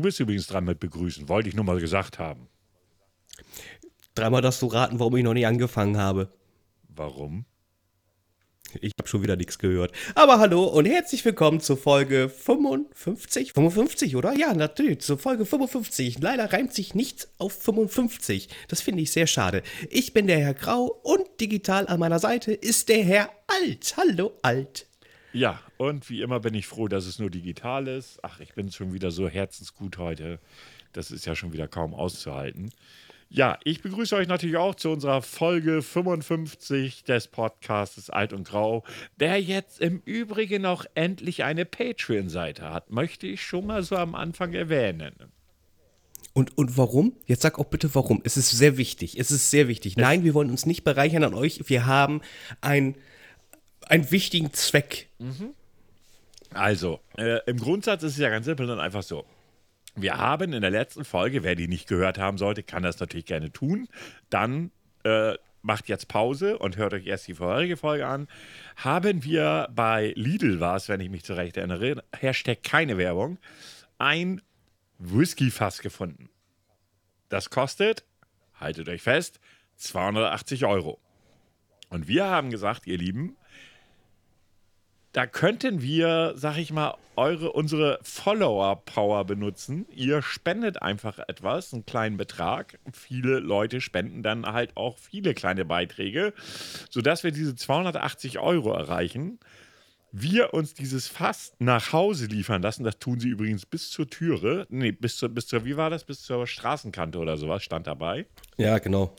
Du bist übrigens dran mit begrüßen, wollte ich nur mal gesagt haben. Dreimal darfst du raten, warum ich noch nicht angefangen habe. Warum? Ich habe schon wieder nichts gehört. Aber hallo und herzlich willkommen zur Folge 55. 55, oder? Ja, natürlich, zur Folge 55. Leider reimt sich nichts auf 55. Das finde ich sehr schade. Ich bin der Herr Grau und digital an meiner Seite ist der Herr Alt. Hallo, Alt. Ja, und wie immer bin ich froh, dass es nur digital ist. Ach, ich bin schon wieder so herzensgut heute. Das ist ja schon wieder kaum auszuhalten. Ja, ich begrüße euch natürlich auch zu unserer Folge 55 des Podcasts Alt und Grau, der jetzt im Übrigen auch endlich eine Patreon-Seite hat. Möchte ich schon mal so am Anfang erwähnen. Und, und warum? Jetzt sag auch bitte warum. Es ist sehr wichtig. Es ist sehr wichtig. Nein, wir wollen uns nicht bereichern an euch. Wir haben ein, einen wichtigen Zweck. Also, äh, im Grundsatz ist es ja ganz simpel und einfach so. Wir haben in der letzten Folge, wer die nicht gehört haben sollte, kann das natürlich gerne tun. Dann äh, macht jetzt Pause und hört euch erst die vorherige Folge an. Haben wir bei Lidl war es, wenn ich mich zurecht erinnere, Hashtag keine Werbung, ein Whisky-Fass gefunden. Das kostet, haltet euch fest, 280 Euro. Und wir haben gesagt, ihr Lieben, da könnten wir, sag ich mal, eure, unsere Follower-Power benutzen. Ihr spendet einfach etwas, einen kleinen Betrag. Viele Leute spenden dann halt auch viele kleine Beiträge, sodass wir diese 280 Euro erreichen. Wir uns dieses Fass nach Hause liefern lassen. Das tun sie übrigens bis zur Türe. Nee, bis zur, bis zur, wie war das? Bis zur Straßenkante oder sowas stand dabei. Ja, genau.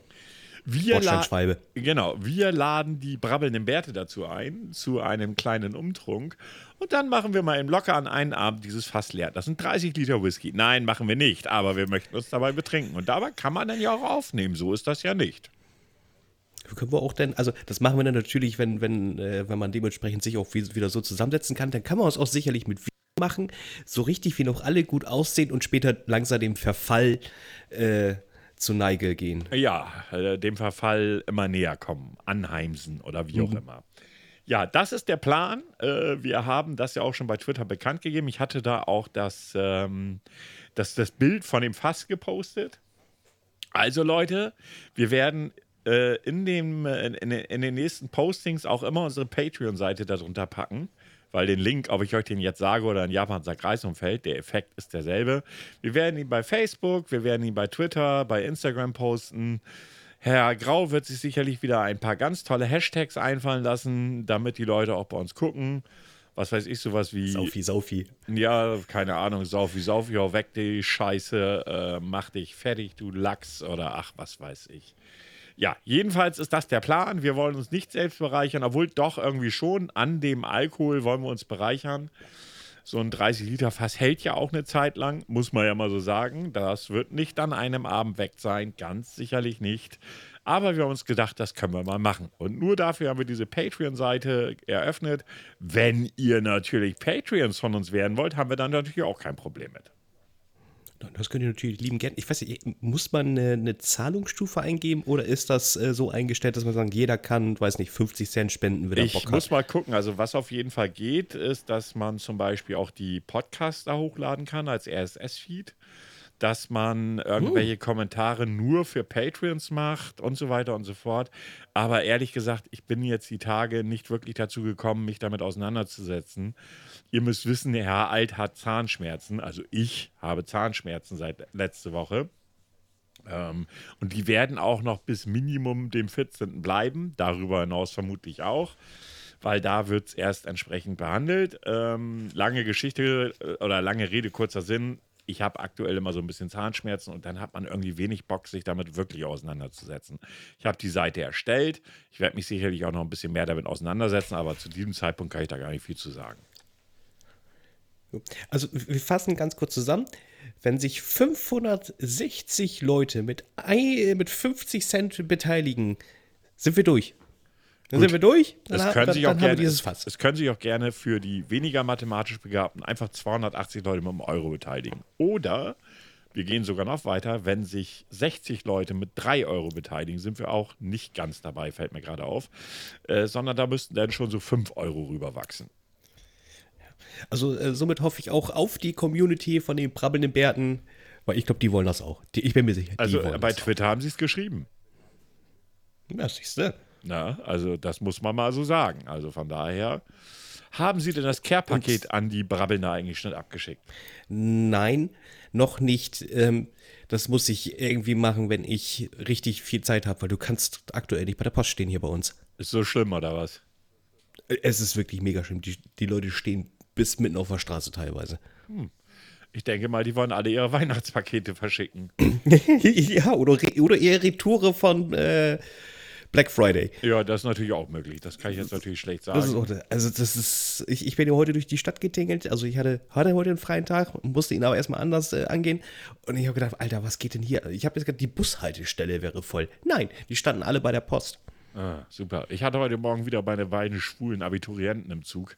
Wir, Bordsteinschwalbe. genau, wir laden die brabbelnden Bärte dazu ein, zu einem kleinen Umtrunk. Und dann machen wir mal im Locker an einen Abend dieses Fass leer. Das sind 30 Liter Whisky. Nein, machen wir nicht, aber wir möchten uns dabei betrinken. Und dabei kann man dann ja auch aufnehmen. So ist das ja nicht. Können wir auch denn, also das machen wir dann natürlich, wenn, wenn, äh, wenn man dementsprechend sich auch wie- wieder so zusammensetzen kann, dann kann man uns auch sicherlich mit machen, so richtig wie noch alle gut aussehen und später langsam dem Verfall äh, zu Neige gehen. Ja, äh, dem Verfall immer näher kommen, anheimsen oder wie auch immer. Ja, das ist der Plan. Äh, wir haben das ja auch schon bei Twitter bekannt gegeben. Ich hatte da auch das, ähm, das, das Bild von dem Fass gepostet. Also Leute, wir werden äh, in, dem, in, in den nächsten Postings auch immer unsere Patreon-Seite darunter packen. Weil den Link, ob ich euch den jetzt sage oder in Japan sagt Kreisumfeld, der Effekt ist derselbe. Wir werden ihn bei Facebook, wir werden ihn bei Twitter, bei Instagram posten. Herr Grau wird sich sicherlich wieder ein paar ganz tolle Hashtags einfallen lassen, damit die Leute auch bei uns gucken. Was weiß ich, sowas wie. Saufi, Saufi. Ja, keine Ahnung, Saufi, Saufi, hau weg die Scheiße, äh, mach dich fertig, du Lachs oder ach, was weiß ich. Ja, jedenfalls ist das der Plan. Wir wollen uns nicht selbst bereichern, obwohl doch irgendwie schon an dem Alkohol wollen wir uns bereichern. So ein 30-Liter-Fass hält ja auch eine Zeit lang, muss man ja mal so sagen. Das wird nicht an einem Abend weg sein, ganz sicherlich nicht. Aber wir haben uns gedacht, das können wir mal machen. Und nur dafür haben wir diese Patreon-Seite eröffnet. Wenn ihr natürlich Patreons von uns werden wollt, haben wir dann natürlich auch kein Problem mit. Das könnt ihr natürlich lieben gerne. Ich weiß nicht, muss man eine, eine Zahlungsstufe eingeben oder ist das äh, so eingestellt, dass man sagt, jeder kann, weiß nicht, 50 Cent spenden, wenn er Ich Bock muss hat? mal gucken. Also, was auf jeden Fall geht, ist, dass man zum Beispiel auch die Podcasts da hochladen kann als RSS-Feed. Dass man irgendwelche Kommentare nur für Patreons macht und so weiter und so fort. Aber ehrlich gesagt, ich bin jetzt die Tage nicht wirklich dazu gekommen, mich damit auseinanderzusetzen. Ihr müsst wissen, der Herr Alt hat Zahnschmerzen. Also ich habe Zahnschmerzen seit letzte Woche. Ähm, und die werden auch noch bis Minimum dem 14. bleiben. Darüber hinaus vermutlich auch, weil da wird es erst entsprechend behandelt. Ähm, lange Geschichte äh, oder lange Rede, kurzer Sinn. Ich habe aktuell immer so ein bisschen Zahnschmerzen und dann hat man irgendwie wenig Bock, sich damit wirklich auseinanderzusetzen. Ich habe die Seite erstellt. Ich werde mich sicherlich auch noch ein bisschen mehr damit auseinandersetzen, aber zu diesem Zeitpunkt kann ich da gar nicht viel zu sagen. Also wir fassen ganz kurz zusammen. Wenn sich 560 Leute mit, ein, mit 50 Cent beteiligen, sind wir durch. Dann Gut. sind wir durch. Dann, Es können, dann, sich auch gerne, dieses es, Fass. es können sich auch gerne für die weniger mathematisch Begabten einfach 280 Leute mit einem Euro beteiligen. Oder wir gehen sogar noch weiter, wenn sich 60 Leute mit 3 Euro beteiligen, sind wir auch nicht ganz dabei, fällt mir gerade auf, äh, sondern da müssten dann schon so 5 Euro rüberwachsen. Also äh, somit hoffe ich auch auf die Community von den brabbelnden Bärten, weil ich glaube, die wollen das auch. Die, ich bin mir sicher. Also die bei Twitter auch. haben sie es geschrieben. Ja, siehst du. Na, also das muss man mal so sagen. Also von daher. Haben Sie denn das Care-Paket an die Brabbelner eigentlich schon abgeschickt? Nein, noch nicht. Ähm, das muss ich irgendwie machen, wenn ich richtig viel Zeit habe, weil du kannst aktuell nicht bei der Post stehen hier bei uns. Ist so schlimm oder was? Es ist wirklich mega schlimm. Die, die Leute stehen bis mitten auf der Straße teilweise. Hm. Ich denke mal, die wollen alle ihre Weihnachtspakete verschicken. ja, oder, oder eher Retoure von äh, Black Friday. Ja, das ist natürlich auch möglich. Das kann ich jetzt natürlich schlecht sagen. Das auch, also das ist, ich, ich bin ja heute durch die Stadt getingelt. Also ich hatte, hatte heute einen freien Tag, musste ihn aber erstmal anders äh, angehen. Und ich habe gedacht, Alter, was geht denn hier? Ich habe jetzt gedacht, die Bushaltestelle wäre voll. Nein, die standen alle bei der Post. Ah, super. Ich hatte heute Morgen wieder meine beiden schwulen Abiturienten im Zug,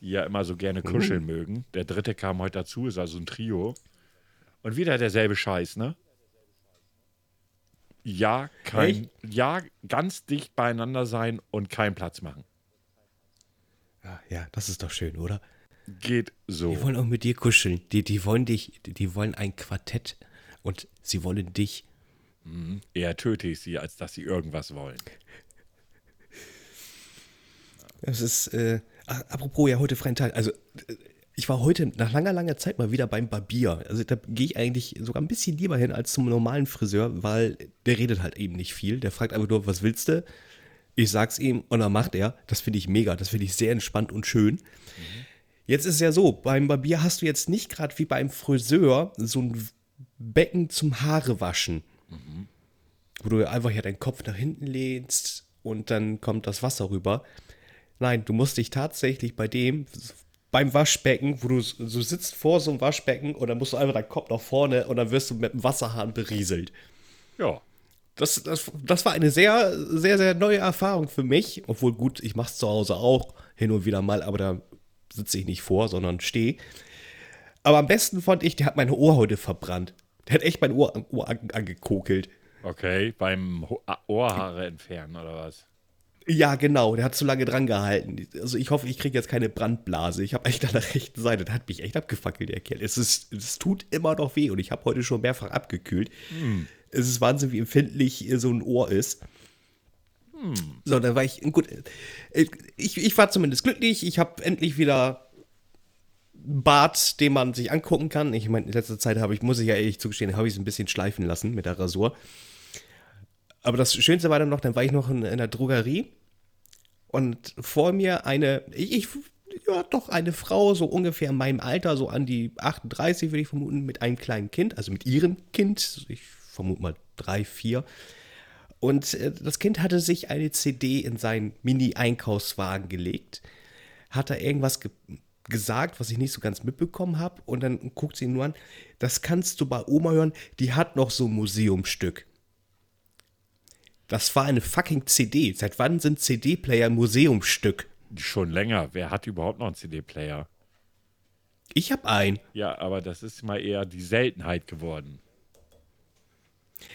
die ja immer so gerne kuscheln mhm. mögen. Der dritte kam heute dazu, ist also ein Trio. Und wieder derselbe Scheiß, ne? Ja, kein, ja, ganz dicht beieinander sein und keinen Platz machen. Ja, ja, das ist doch schön, oder? Geht so. Die wollen auch mit dir kuscheln. Die, die wollen dich, die wollen ein Quartett und sie wollen dich. Mhm. Eher töte ich sie, als dass sie irgendwas wollen. Das ist, äh, apropos ja heute freien Tag. Also, äh, ich war heute nach langer, langer Zeit mal wieder beim Barbier. Also da gehe ich eigentlich sogar ein bisschen lieber hin als zum normalen Friseur, weil der redet halt eben nicht viel. Der fragt einfach nur, was willst du? Ich sag's ihm und dann macht er. Das finde ich mega. Das finde ich sehr entspannt und schön. Mhm. Jetzt ist es ja so, beim Barbier hast du jetzt nicht gerade wie beim Friseur so ein Becken zum Haare waschen. Mhm. Wo du einfach ja deinen Kopf nach hinten lehnst und dann kommt das Wasser rüber. Nein, du musst dich tatsächlich bei dem beim Waschbecken, wo du so sitzt vor so einem Waschbecken und dann musst du einfach deinen Kopf nach vorne und dann wirst du mit dem Wasserhahn berieselt. Ja. Das, das, das war eine sehr, sehr, sehr neue Erfahrung für mich. Obwohl, gut, ich mache es zu Hause auch hin und wieder mal, aber da sitze ich nicht vor, sondern stehe. Aber am besten fand ich, der hat meine Ohrhäute verbrannt. Der hat echt mein Ohr, Ohr angekokelt. Okay, beim Ohrhaare entfernen oder was? Ja, genau, der hat zu lange dran gehalten. Also ich hoffe, ich kriege jetzt keine Brandblase. Ich habe echt an der rechten Seite, der hat mich echt abgefackelt, der Kerl. Es, ist, es tut immer noch weh und ich habe heute schon mehrfach abgekühlt. Hm. Es ist Wahnsinn, wie empfindlich so ein Ohr ist. Hm. So, dann war ich, gut, äh, ich, ich war zumindest glücklich. Ich habe endlich wieder Bart, den man sich angucken kann. Ich meine, in letzter Zeit habe ich, muss ich ja ehrlich zugestehen, habe ich es ein bisschen schleifen lassen mit der Rasur. Aber das Schönste war dann noch, dann war ich noch in, in der Drogerie und vor mir eine, ich, ja, doch eine Frau, so ungefähr in meinem Alter, so an die 38, würde ich vermuten, mit einem kleinen Kind, also mit ihrem Kind, ich vermute mal drei, vier. Und äh, das Kind hatte sich eine CD in seinen Mini-Einkaufswagen gelegt, hat da irgendwas ge gesagt, was ich nicht so ganz mitbekommen habe, und dann guckt sie ihn nur an, das kannst du bei Oma hören, die hat noch so ein Museumstück. Das war eine fucking CD. Seit wann sind CD-Player Museumsstück? Schon länger. Wer hat überhaupt noch einen CD-Player? Ich hab einen. Ja, aber das ist mal eher die Seltenheit geworden.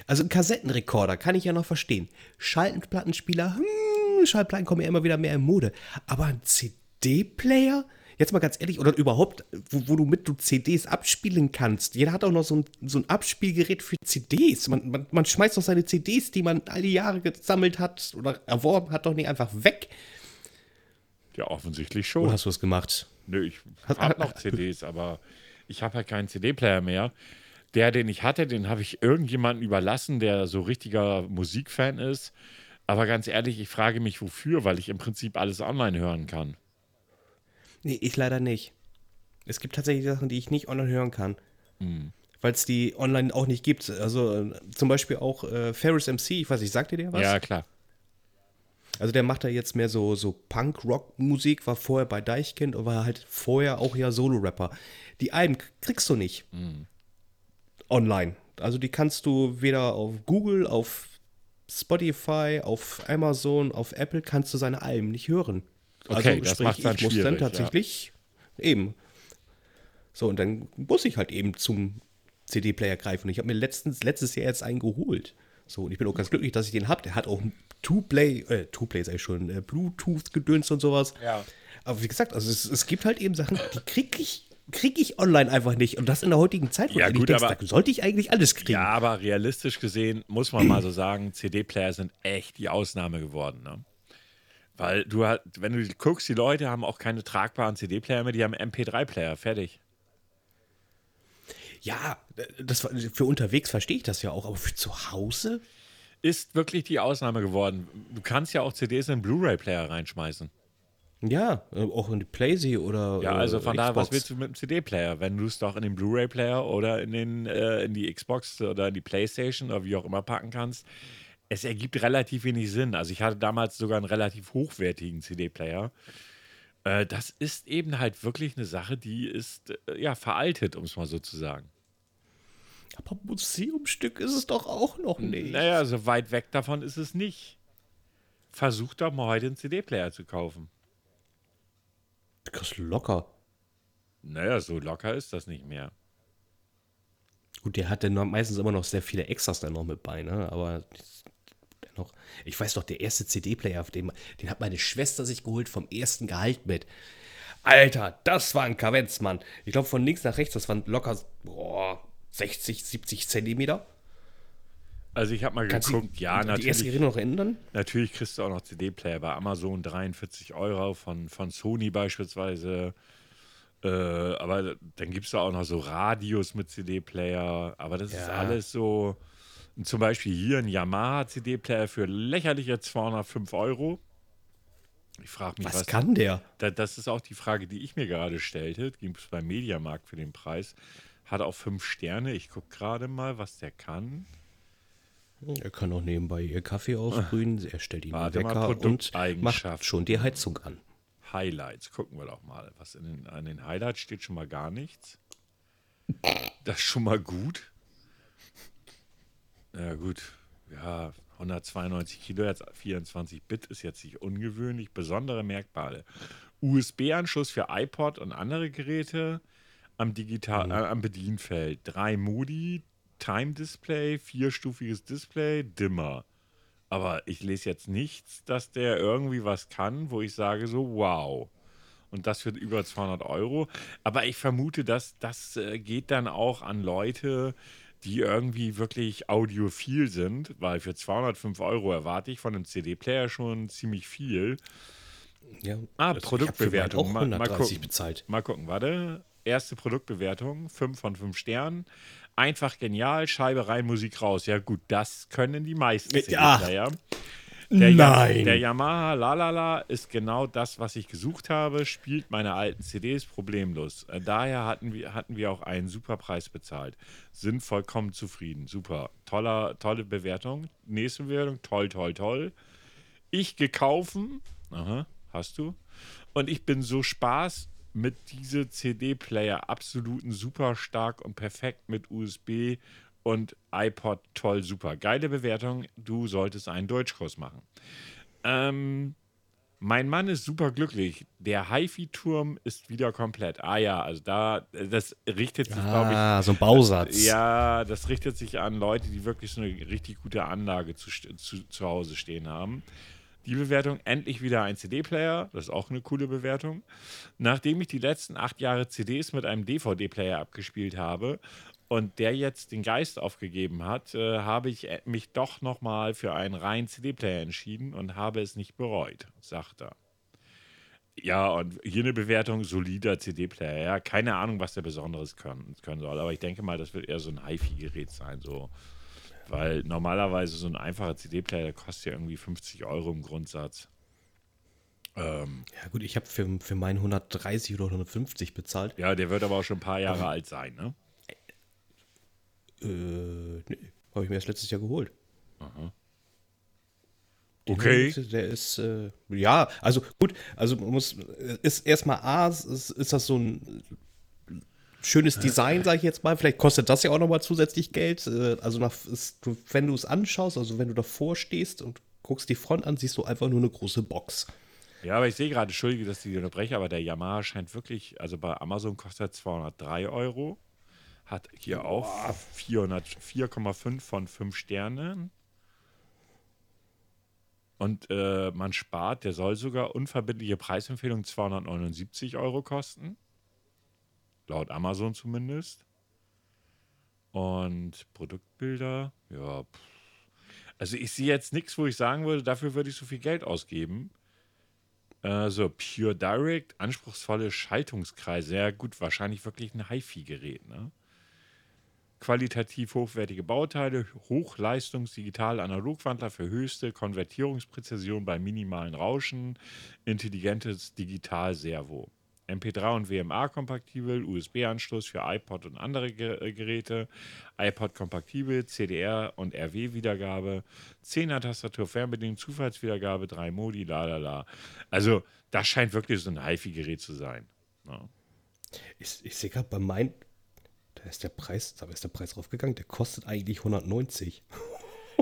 Also ein Kassettenrekorder kann ich ja noch verstehen. Schallplattenspieler, hm, Schallplatten kommen ja immer wieder mehr in Mode. Aber ein CD-Player? Jetzt mal ganz ehrlich, oder überhaupt, wo, wo, du mit du CDs abspielen kannst. Jeder hat auch noch so ein, so ein Abspielgerät für CDs. Man, man, man schmeißt doch seine CDs, die man all die Jahre gesammelt hat oder erworben hat, doch nicht einfach weg. Ja, offensichtlich schon. Oder hast du es gemacht? Nö, ich habe noch CDs, aber ich habe halt keinen CD-Player mehr. Der, den ich hatte, den habe ich irgendjemandem überlassen, der so richtiger Musikfan ist. Aber ganz ehrlich, ich frage mich, wofür, weil ich im Prinzip alles online hören kann. Nee, ich leider nicht. Es gibt tatsächlich Sachen, die ich nicht online hören kann. Mhm. Weil es die online auch nicht gibt. Also äh, zum Beispiel auch äh, Ferris MC, ich weiß nicht, sagt ihr der was? Ja, klar. Also der macht da jetzt mehr so, so Punk-Rock-Musik, war vorher bei Deichkind und war halt vorher auch ja Solo-Rapper. Die Alben kriegst du nicht mhm. online. Also die kannst du weder auf Google, auf Spotify, auf Amazon, auf Apple kannst du seine Alben nicht hören. Okay, also, das sprich, macht dann ich muss dann tatsächlich ja. eben. So, und dann muss ich halt eben zum CD-Player greifen. Ich habe mir letztens, letztes Jahr jetzt einen geholt. So, und ich bin auch ganz glücklich, dass ich den habe. Der hat auch Two-Play, äh, Two-Play ist eigentlich schon, äh, Bluetooth-Gedöns und sowas. Ja. Aber wie gesagt, also es, es gibt halt eben Sachen, die kriege ich, krieg ich online einfach nicht. Und das in der heutigen Zeit, wo Ja, du gut, denkst, aber- da sollte ich eigentlich alles kriegen. Ja, aber realistisch gesehen muss man mal so sagen, CD-Player sind echt die Ausnahme geworden. Ne? Weil du halt, wenn du guckst, die Leute haben auch keine tragbaren CD-Player mehr, die haben MP3-Player, fertig. Ja, das, für unterwegs verstehe ich das ja auch, aber für zu Hause? Ist wirklich die Ausnahme geworden. Du kannst ja auch CDs in einen Blu-ray-Player reinschmeißen. Ja, äh, auch in die Playsee oder. Ja, also äh, von daher, was willst du mit dem CD-Player? Wenn du es doch in den Blu-ray-Player oder in, den, äh, in die Xbox oder in die Playstation oder wie auch immer packen kannst, es ergibt relativ wenig Sinn. Also ich hatte damals sogar einen relativ hochwertigen CD-Player. Äh, das ist eben halt wirklich eine Sache, die ist äh, ja veraltet, um es mal so zu sagen. Aber Museumstück ist es doch auch noch nicht. Naja, so weit weg davon ist es nicht. Versuch doch mal heute einen CD-Player zu kaufen. Das kostet locker. Naja, so locker ist das nicht mehr. Gut, der hat dann meistens immer noch sehr viele Extras dann noch mit bei, ne? Aber dennoch, ich weiß doch, der erste CD-Player, auf dem, den hat meine Schwester sich geholt vom ersten Gehalt mit. Alter, das war ein Kavenz, Mann. Ich glaube, von links nach rechts, das waren locker boah, 60, 70 Zentimeter. Also ich habe mal Kannst du geguckt, ja, die erste natürlich. Geräte noch ändern? Natürlich kriegst du auch noch CD-Player bei Amazon 43 Euro von, von Sony beispielsweise. Äh, aber dann gibt es da auch noch so Radios mit CD-Player. Aber das ist Ja. alles so. Zum Beispiel hier ein Yamaha CD-Player für lächerliche 205 Euro. Ich frage mich, Was, was, kann der? Da, das ist auch die Frage, die ich mir gerade stellte. Gibt es beim Mediamarkt für den Preis. Hat auch fünf Sterne. Ich gucke gerade mal, was der kann. Er kann auch nebenbei ihr Kaffee ausbrühen. Er stellt ihn Warte mal, Wecker und macht schon die Heizung an. Highlights. Gucken wir doch mal. Was in den, an den Highlights steht schon mal gar nichts. Das ist schon mal gut. Ja, gut. Ja, 192 Kilohertz, 24 Bit ist jetzt nicht ungewöhnlich. Besondere Merkmale. USB-Anschluss für iPod und andere Geräte am, Digital, äh, am Bedienfeld. Drei Modi, Time Display, vierstufiges Display, Dimmer. Aber ich lese jetzt nichts, dass der irgendwie was kann, wo ich sage so, wow. Und das für über 200 Euro. Aber ich vermute, dass das äh, geht dann auch an Leute, die irgendwie wirklich audiophil sind, weil für 205 Euro erwarte ich von einem CD-Player schon ziemlich viel. Ja, Ah, ich meinen Produktbewertung. auch Mal- mal 130 gucken. bezahlt. Mal gucken, warte. Erste Produktbewertung, 5 von 5 Sternen. Einfach genial, Scheibe rein, Musik raus. Ja gut, das können die meisten Ja. Der Ja- Nein. der Yamaha Lalala ist genau das, was ich gesucht habe, spielt meine alten CDs problemlos. Äh, Daher hatten wir, hatten wir auch einen super Preis bezahlt. Sind vollkommen zufrieden. Super. Toller, tolle Bewertung. Nächste Bewertung, toll, toll, toll. Ich gekaufen. Aha, hast du. Und ich bin so Spaß mit diese CD-Player absoluten super stark und perfekt mit USB und iPod toll, super. Geile Bewertung. Du solltest einen Deutschkurs machen. Ähm, mein Mann ist super glücklich. Der HiFi-Turm ist wieder komplett. Ah ja, also da, das richtet sich, glaube ich, Ah, so ein Bausatz. ja, das richtet sich an Leute, die wirklich so eine richtig gute Anlage zu, zu, zu Hause stehen haben. Die Bewertung, endlich wieder ein CD-Player, das ist auch eine coole Bewertung. Nachdem ich die letzten acht Jahre CDs mit einem DVD-Player abgespielt habe und der jetzt den Geist aufgegeben hat, äh, habe ich äh, mich doch nochmal für einen reinen CD-Player entschieden und habe es nicht bereut, sagt er. Ja, und hier eine Bewertung, solider CD-Player. Ja, keine Ahnung, was der Besonderes können, können soll, aber ich denke mal, das wird eher so ein HiFi-Gerät sein, so. Weil normalerweise so ein einfacher CD-Player, der kostet ja irgendwie 50 Euro im Grundsatz. Ähm, Ja, gut, ich habe für, für meinen 130 oder 150 bezahlt. ja, der wird aber auch schon ein paar Jahre alt sein, ne? Äh, nee, habe ich mir erst letztes Jahr geholt. Okay. Der ist, äh, ja, also gut, also man muss, ist erstmal A, ist, ist das so ein schönes Design, sage ich jetzt mal. Vielleicht kostet das ja auch nochmal zusätzlich Geld. Äh, Also nach, ist, wenn du es anschaust, also wenn du davor stehst und guckst die Front an, siehst du einfach nur eine große Box. Ja, aber ich sehe gerade, entschuldige, dass ich die unterbreche, aber der Yamaha scheint wirklich, also bei Amazon kostet er 203 Euro. Hat hier auch 400 4,5 von 5 Sternen. Und äh, man spart, der soll sogar unverbindliche Preisempfehlung 279 Euro kosten. Laut Amazon zumindest. Und Produktbilder, ja. Pff. Also ich sehe jetzt nichts, wo ich sagen würde, dafür würde ich so viel Geld ausgeben. Äh, so, Pure Direct, anspruchsvolle Schaltungskreise. Ja, gut, wahrscheinlich wirklich ein HiFi-Gerät, ne? Qualitativ hochwertige Bauteile, Hochleistungs-Digital-Analogwandler für höchste Konvertierungspräzision bei minimalen Rauschen, intelligentes Digital-Servo. MP3 und WMA-kompatibel, USB-Anschluss für iPod und andere Ge Geräte, iPod-kompatibel, CDR und RW-Wiedergabe, 10er Tastatur, Fernbedienung, Zufallswiedergabe, 3 Modi, la la la. Also, das scheint wirklich so ein HiFi-Gerät zu sein. Ja. Ich, ich sehe gerade bei meinem, da ist der Preis, da ist der Preis raufgegangen, der kostet eigentlich 190.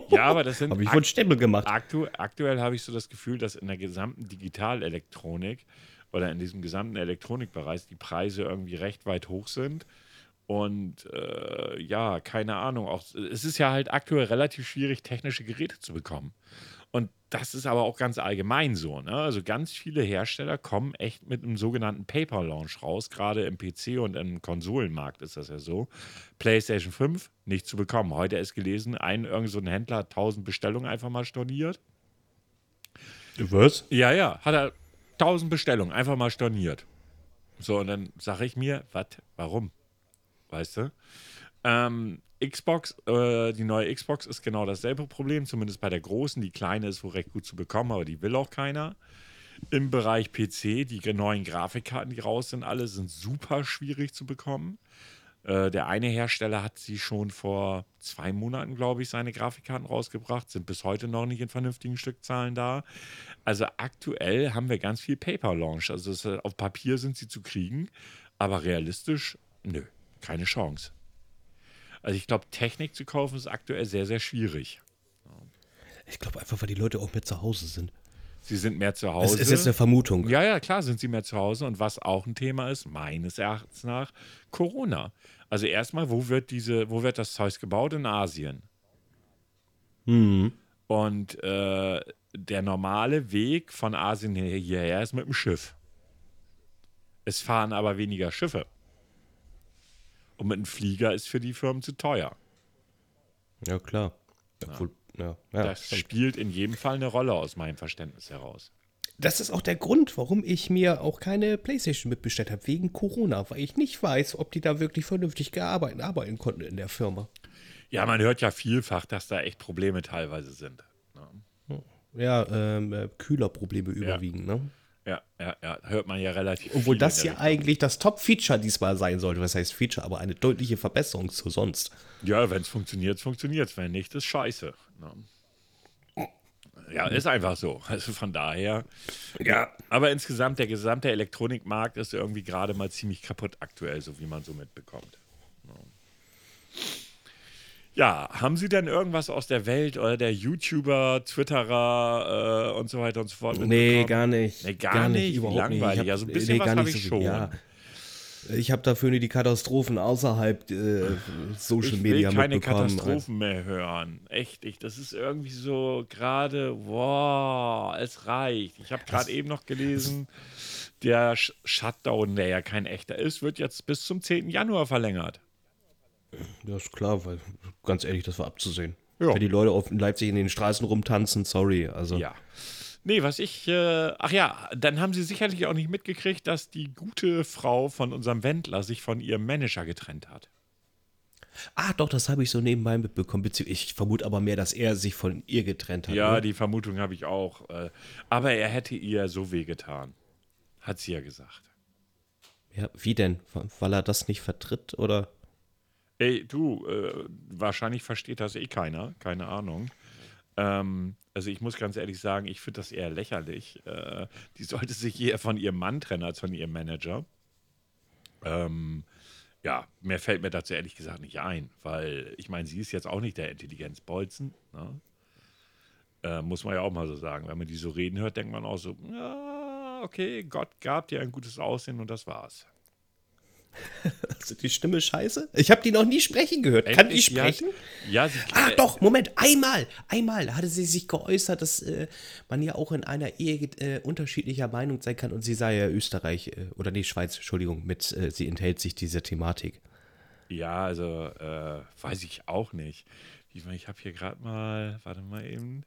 Ja, aber das sind. Habe ich von Stempel gemacht. Aktu aktuell habe ich so das Gefühl, dass in der gesamten Digitalelektronik oder in diesem gesamten Elektronikbereich die Preise irgendwie recht weit hoch sind. Und äh, ja, keine Ahnung, auch es ist ja halt aktuell relativ schwierig, technische Geräte zu bekommen. Und das ist aber auch ganz allgemein so. Ne? Also ganz viele Hersteller kommen echt mit einem sogenannten Paper Launch raus. Gerade im PC und im Konsolenmarkt ist das ja so. PlayStation 5 nicht zu bekommen. Heute ist gelesen, ein irgend so ein Händler hat 1000 Bestellungen einfach mal storniert. Was? Ja, ja, hat er 1000 Bestellungen einfach mal storniert. So, und dann sage ich mir, was, warum? Weißt du? Ähm, Xbox, äh, die neue Xbox ist genau dasselbe Problem, zumindest bei der großen. Die kleine ist wohl recht gut zu bekommen, aber die will auch keiner. Im Bereich PC, die neuen Grafikkarten, die raus sind, alle sind super schwierig zu bekommen. Äh, der eine Hersteller hat sie schon vor zwei Monaten, glaube ich, seine Grafikkarten rausgebracht, sind bis heute noch nicht in vernünftigen Stückzahlen da. Also aktuell haben wir ganz viel Paper Launch. Also auf Papier sind sie zu kriegen, aber realistisch, nö, keine Chance. Also ich glaube, Technik zu kaufen ist aktuell sehr, sehr schwierig. Ich glaube einfach, weil die Leute auch mehr zu Hause sind. Sie sind mehr zu Hause. Das ist jetzt eine Vermutung. Ja, ja, klar sind sie mehr zu Hause. Und was auch ein Thema ist, meines Erachtens nach, Corona. Also erstmal, wo wird diese, wo wird das Zeug gebaut? In Asien. Mhm. Und äh, der normale Weg von Asien hierher ist mit dem Schiff. Es fahren aber weniger Schiffe. Und mit einem Flieger ist für die Firmen zu teuer. Ja, klar. Obwohl, ja, ja, das stimmt. spielt in jedem Fall eine Rolle aus meinem Verständnis heraus. Das ist auch der Grund, warum ich mir auch keine Playstation mitbestellt habe, wegen Corona, weil ich nicht weiß, ob die da wirklich vernünftig gearbeitet, arbeiten konnten in der Firma. Ja, man hört ja vielfach, dass da echt Probleme teilweise sind. Ne? Ja, ähm, äh, Kühlerprobleme überwiegend, ne? Ja, ja, ja, hört man ja relativ Obwohl das ja eigentlich das Top-Feature diesmal sein sollte. Was heißt Feature, aber eine deutliche Verbesserung zu sonst. Ja, wenn es funktioniert, funktioniert es. Wenn nicht, ist scheiße. Ne? Ja, ist einfach so. Also von daher. Ja. Aber insgesamt, der gesamte Elektronikmarkt ist irgendwie gerade mal ziemlich kaputt aktuell, so wie man so mitbekommt. Ja, haben Sie denn irgendwas aus der Welt oder der YouTuber, Twitterer äh, und so weiter und so fort? Nee, mitbekommen? gar nicht. Nee, gar nicht. Wie Überhaupt nicht. langweilig. Ich hab- Also ein bisschen was gar hab nicht ich so schon. Ja. Ich habe dafür nur die Katastrophen außerhalb äh, Social Ich Media will keine mitbekommen. Katastrophen mehr hören. Echt, ich, das ist irgendwie so gerade, wow, es reicht. Ich habe gerade eben noch gelesen, der Sh- Shutdown, der ja kein echter ist, wird jetzt bis zum 10. Januar verlängert. Ja, ist klar, weil ganz ehrlich, das war abzusehen. Ja. Wenn die Leute auf in Leipzig in den Straßen rumtanzen, sorry. Also Ja. Nee, was ich, äh, ach ja, dann haben Sie sicherlich auch nicht mitgekriegt, dass die gute Frau von unserem Wendler sich von ihrem Manager getrennt hat. Ah, doch, das habe ich so nebenbei mitbekommen. Ich vermute aber mehr, dass er sich von ihr getrennt hat. Ja, oder? die Vermutung habe ich auch. Äh, aber er hätte ihr so wehgetan. Hat sie ja gesagt. ja. Wie denn? Weil er das nicht vertritt oder? Ey, du, äh, wahrscheinlich versteht das eh keiner, keine Ahnung. Ähm, also ich muss ganz ehrlich sagen, ich finde das eher lächerlich. Äh, die sollte sich eher von ihrem Mann trennen als von ihrem Manager. Ähm, ja, mehr fällt mir dazu ehrlich gesagt nicht ein, weil ich meine, sie ist jetzt auch nicht der Intelligenzbolzen. Ne? Äh, muss man ja auch mal so sagen. Wenn man die so reden hört, denkt man auch so, ja, okay, Gott gab dir ein gutes Aussehen und das war's. Also die Stimme scheiße? Ich habe die noch nie sprechen gehört. Kann die Endlich, sprechen? Ja, sie, Ah, äh, doch, Moment, einmal, einmal hatte sie sich geäußert, dass äh, man ja auch in einer Ehe äh, unterschiedlicher Meinung sein kann und sie sei ja Österreich, äh, oder nee, Schweiz, Entschuldigung, mit, äh, sie enthält sich dieser Thematik. Ja, also weiß ich auch nicht. Ich, mein, ich habe hier gerade mal, warte mal eben.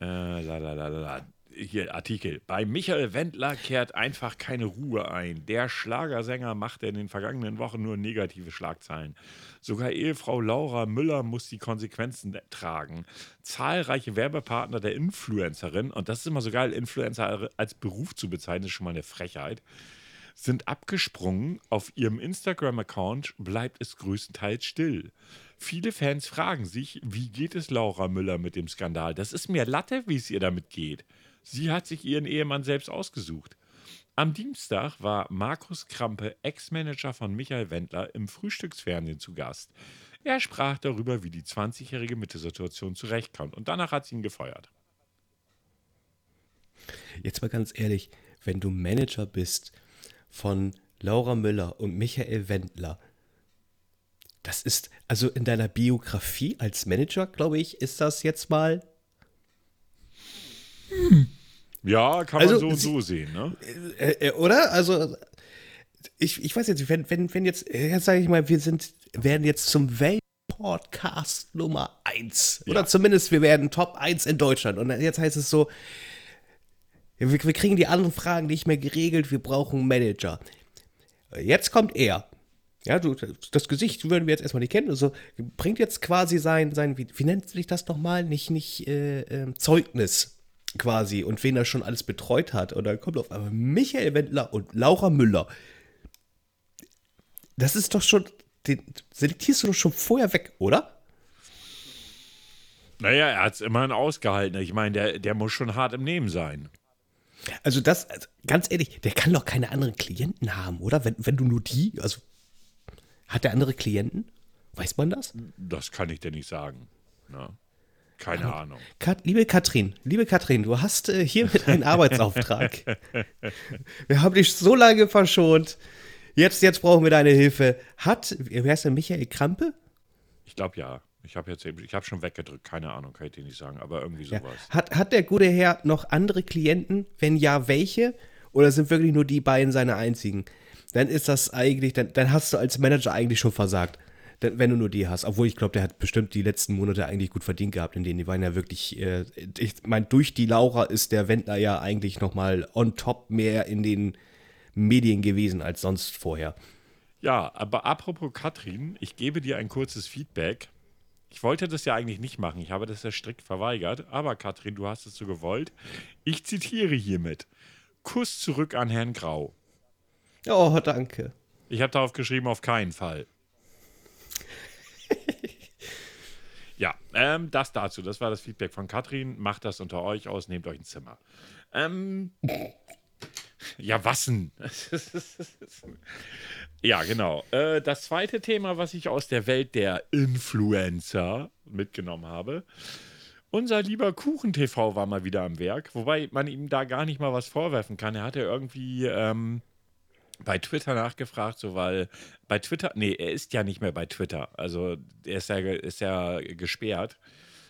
Äh, la, la, la, la. Hier, Artikel. Bei Michael Wendler kehrt einfach keine Ruhe ein. Der Schlagersänger machte in den vergangenen Wochen nur negative Schlagzeilen. Sogar Ehefrau Laura Müller muss die Konsequenzen tragen. Zahlreiche Werbepartner der Influencerin, und das ist immer so geil, Influencer als Beruf zu bezeichnen, ist schon mal eine Frechheit, sind abgesprungen. Auf ihrem Instagram-Account bleibt es größtenteils still. Viele Fans fragen sich, wie geht es Laura Müller mit dem Skandal? Das ist mir Latte, wie es ihr damit geht. Sie hat sich ihren Ehemann selbst ausgesucht. Am Dienstag war Markus Krampe, Ex-Manager von Michael Wendler, im Frühstücksfernsehen zu Gast. Er sprach darüber, wie die 20-Jährige mit der Situation zurechtkommt und danach hat sie ihn gefeuert. Jetzt mal ganz ehrlich, wenn du Manager bist von Laura Müller und Michael Wendler, das ist, also in deiner Biografie als Manager, glaube ich, ist das jetzt mal Ja, kann Also, man so und so sehen, ne? Äh, äh, oder? Also, ich, ich weiß jetzt, wenn, wenn, wenn jetzt, äh, jetzt sage ich mal, wir sind, werden jetzt zum Weltpodcast Nummer 1. Oder Ja. zumindest wir werden Top 1 in Deutschland. Und jetzt heißt es so, wir, wir kriegen die anderen Fragen nicht mehr geregelt, wir brauchen einen Manager. Jetzt kommt er. Ja, du, das Gesicht würden wir jetzt erstmal nicht kennen. Also bringt jetzt quasi sein, sein wie, wie nennt sich das nochmal? Nicht, nicht äh, ähm, Zeugnis quasi und wen er schon alles betreut hat. Und dann kommt auf einmal Michael Wendler und Laura Müller. Das ist doch schon, den selektierst du doch schon vorher weg, oder? Naja, er hat es immerhin ausgehalten. Ich meine, der, der muss schon hart im Nehmen sein. Also das, also ganz ehrlich, der kann doch keine anderen Klienten haben, oder? Wenn, wenn du nur die, also hat der andere Klienten? Weiß man das? Das kann ich dir nicht sagen. Ne? Keine Ahnung. Kat, liebe Katrin, liebe Katrin, du hast äh, hiermit einen Arbeitsauftrag. Wir haben dich so lange verschont. Jetzt, jetzt brauchen wir deine Hilfe. Hat, wie heißt der, Michael Krampe? Ich glaube ja. Ich habe jetzt eben, ich habe schon weggedrückt. Keine Ahnung, kann ich dir nicht sagen. Aber irgendwie Ja. sowas. Hat, hat der gute Herr noch andere Klienten? Wenn ja, welche? Oder sind wirklich nur die beiden seine einzigen? Dann ist das eigentlich, dann, dann hast du als Manager eigentlich schon versagt. Wenn du nur die hast. Obwohl ich glaube, der hat bestimmt die letzten Monate eigentlich gut verdient gehabt, in denen die waren ja wirklich, äh, ich meine, durch die Laura ist der Wendler ja eigentlich nochmal on top mehr in den Medien gewesen als sonst vorher. Ja, aber apropos Katrin, ich gebe dir ein kurzes Feedback. Ich wollte das ja eigentlich nicht machen. Ich habe das ja strikt verweigert. Aber Katrin, du hast es so gewollt. Ich zitiere hiermit. Kuss zurück an Herrn Grau. Oh, danke. Ich habe darauf geschrieben, auf keinen Fall. Ja, ähm, das dazu. Das war das Feedback von Katrin. Macht das unter euch aus, nehmt euch ein Zimmer. Ähm, ja, was denn? ja, genau. Äh, das zweite Thema, was ich aus der Welt der Influencer mitgenommen habe. Unser lieber Kuchen-TV war mal wieder am Werk, wobei man ihm da gar nicht mal was vorwerfen kann. Er hatte irgendwie ähm, bei Twitter nachgefragt, so weil bei Twitter, nee, er ist ja nicht mehr bei Twitter, also er ist ja, ist ja gesperrt.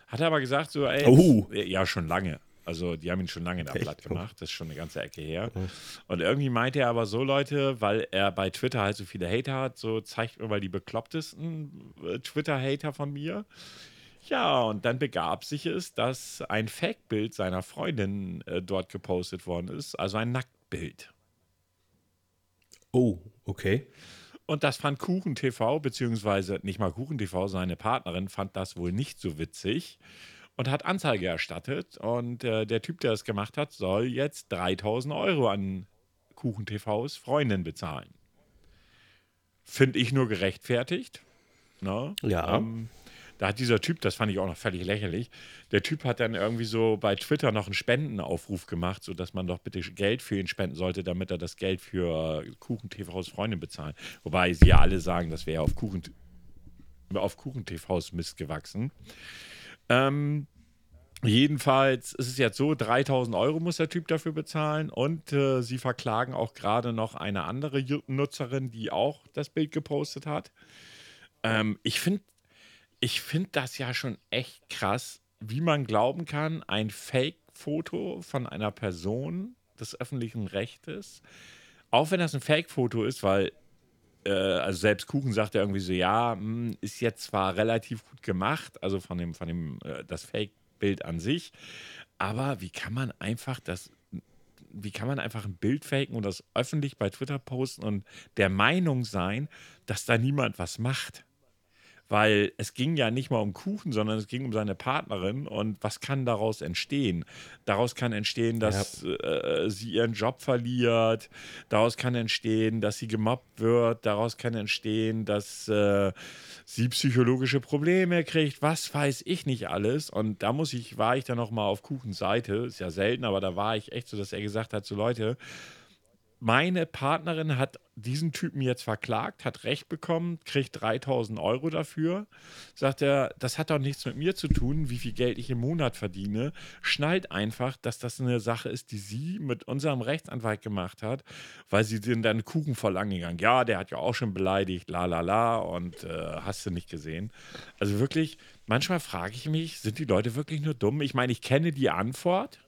Hat er aber gesagt, so, ey, Oh. ja, schon lange. Also die haben ihn schon lange da platt gemacht, das ist schon eine ganze Ecke her. Und irgendwie meinte er aber so, Leute, weil er bei Twitter halt so viele Hater hat, so zeigt mir mal die beklopptesten äh, Twitter-Hater von mir. Ja, und dann begab sich es, dass ein Fake-Bild seiner Freundin äh, dort gepostet worden ist, also ein Nacktbild. Oh, okay. Und das fand Kuchen TV, beziehungsweise nicht mal Kuchen TV, seine Partnerin fand das wohl nicht so witzig und hat Anzeige erstattet. Und äh, der Typ, der das gemacht hat, soll jetzt 3000 Euro an Kuchen TVs Freundin bezahlen. Finde ich nur gerechtfertigt. Ne? Ja. Ähm, da hat dieser Typ, das fand ich auch noch völlig lächerlich, der Typ hat dann irgendwie so bei Twitter noch einen Spendenaufruf gemacht, sodass man doch bitte Geld für ihn spenden sollte, damit er das Geld für Kuchen TVs Freundin bezahlt. Wobei sie ja alle sagen, das wäre auf Kuchen, auf Kuchen TVs Mist gewachsen. Ähm, Jedenfalls ist es jetzt so, 3000 Euro muss der Typ dafür bezahlen und äh, sie verklagen auch gerade noch eine andere Nutzerin, die auch das Bild gepostet hat. Ähm, ich finde ich find das ja schon echt krass, wie man glauben kann, ein Fake-Foto von einer Person des öffentlichen Rechtes, auch wenn das ein Fake-Foto ist, weil äh, also selbst Kuchen sagt ja irgendwie so, ja, hm, ist jetzt zwar relativ gut gemacht, also von dem, von dem, äh, das Fake-Bild an sich, aber wie kann man einfach das, wie kann man einfach ein Bild faken und das öffentlich bei Twitter posten und der Meinung sein, dass da niemand was macht? Weil es ging ja nicht mal um Kuchen, sondern es ging um seine Partnerin. Und was kann daraus entstehen? Daraus kann entstehen, dass äh, sie ihren Job verliert. Daraus kann entstehen, dass sie gemobbt wird. Daraus kann entstehen, dass äh, sie psychologische Probleme kriegt. Was weiß ich nicht alles. Und da muss ich, war ich dann noch mal auf Kuchens Seite. Ist ja selten, aber da war ich echt so, dass er gesagt hat: so Leute, meine Partnerin hat diesen Typen jetzt verklagt, hat Recht bekommen, kriegt 3000 Euro dafür. Sagt er, das hat doch nichts mit mir zu tun, wie viel Geld ich im Monat verdiene. Schnallt einfach, dass das eine Sache ist, die sie mit unserem Rechtsanwalt gemacht hat, weil sie sind dann Kuchen voll angegangen. Ja, der hat ja auch schon beleidigt, la la la, und äh, hast du nicht gesehen. Also wirklich, manchmal frage ich mich, sind die Leute wirklich nur dumm? Ich meine, ich kenne die Antwort,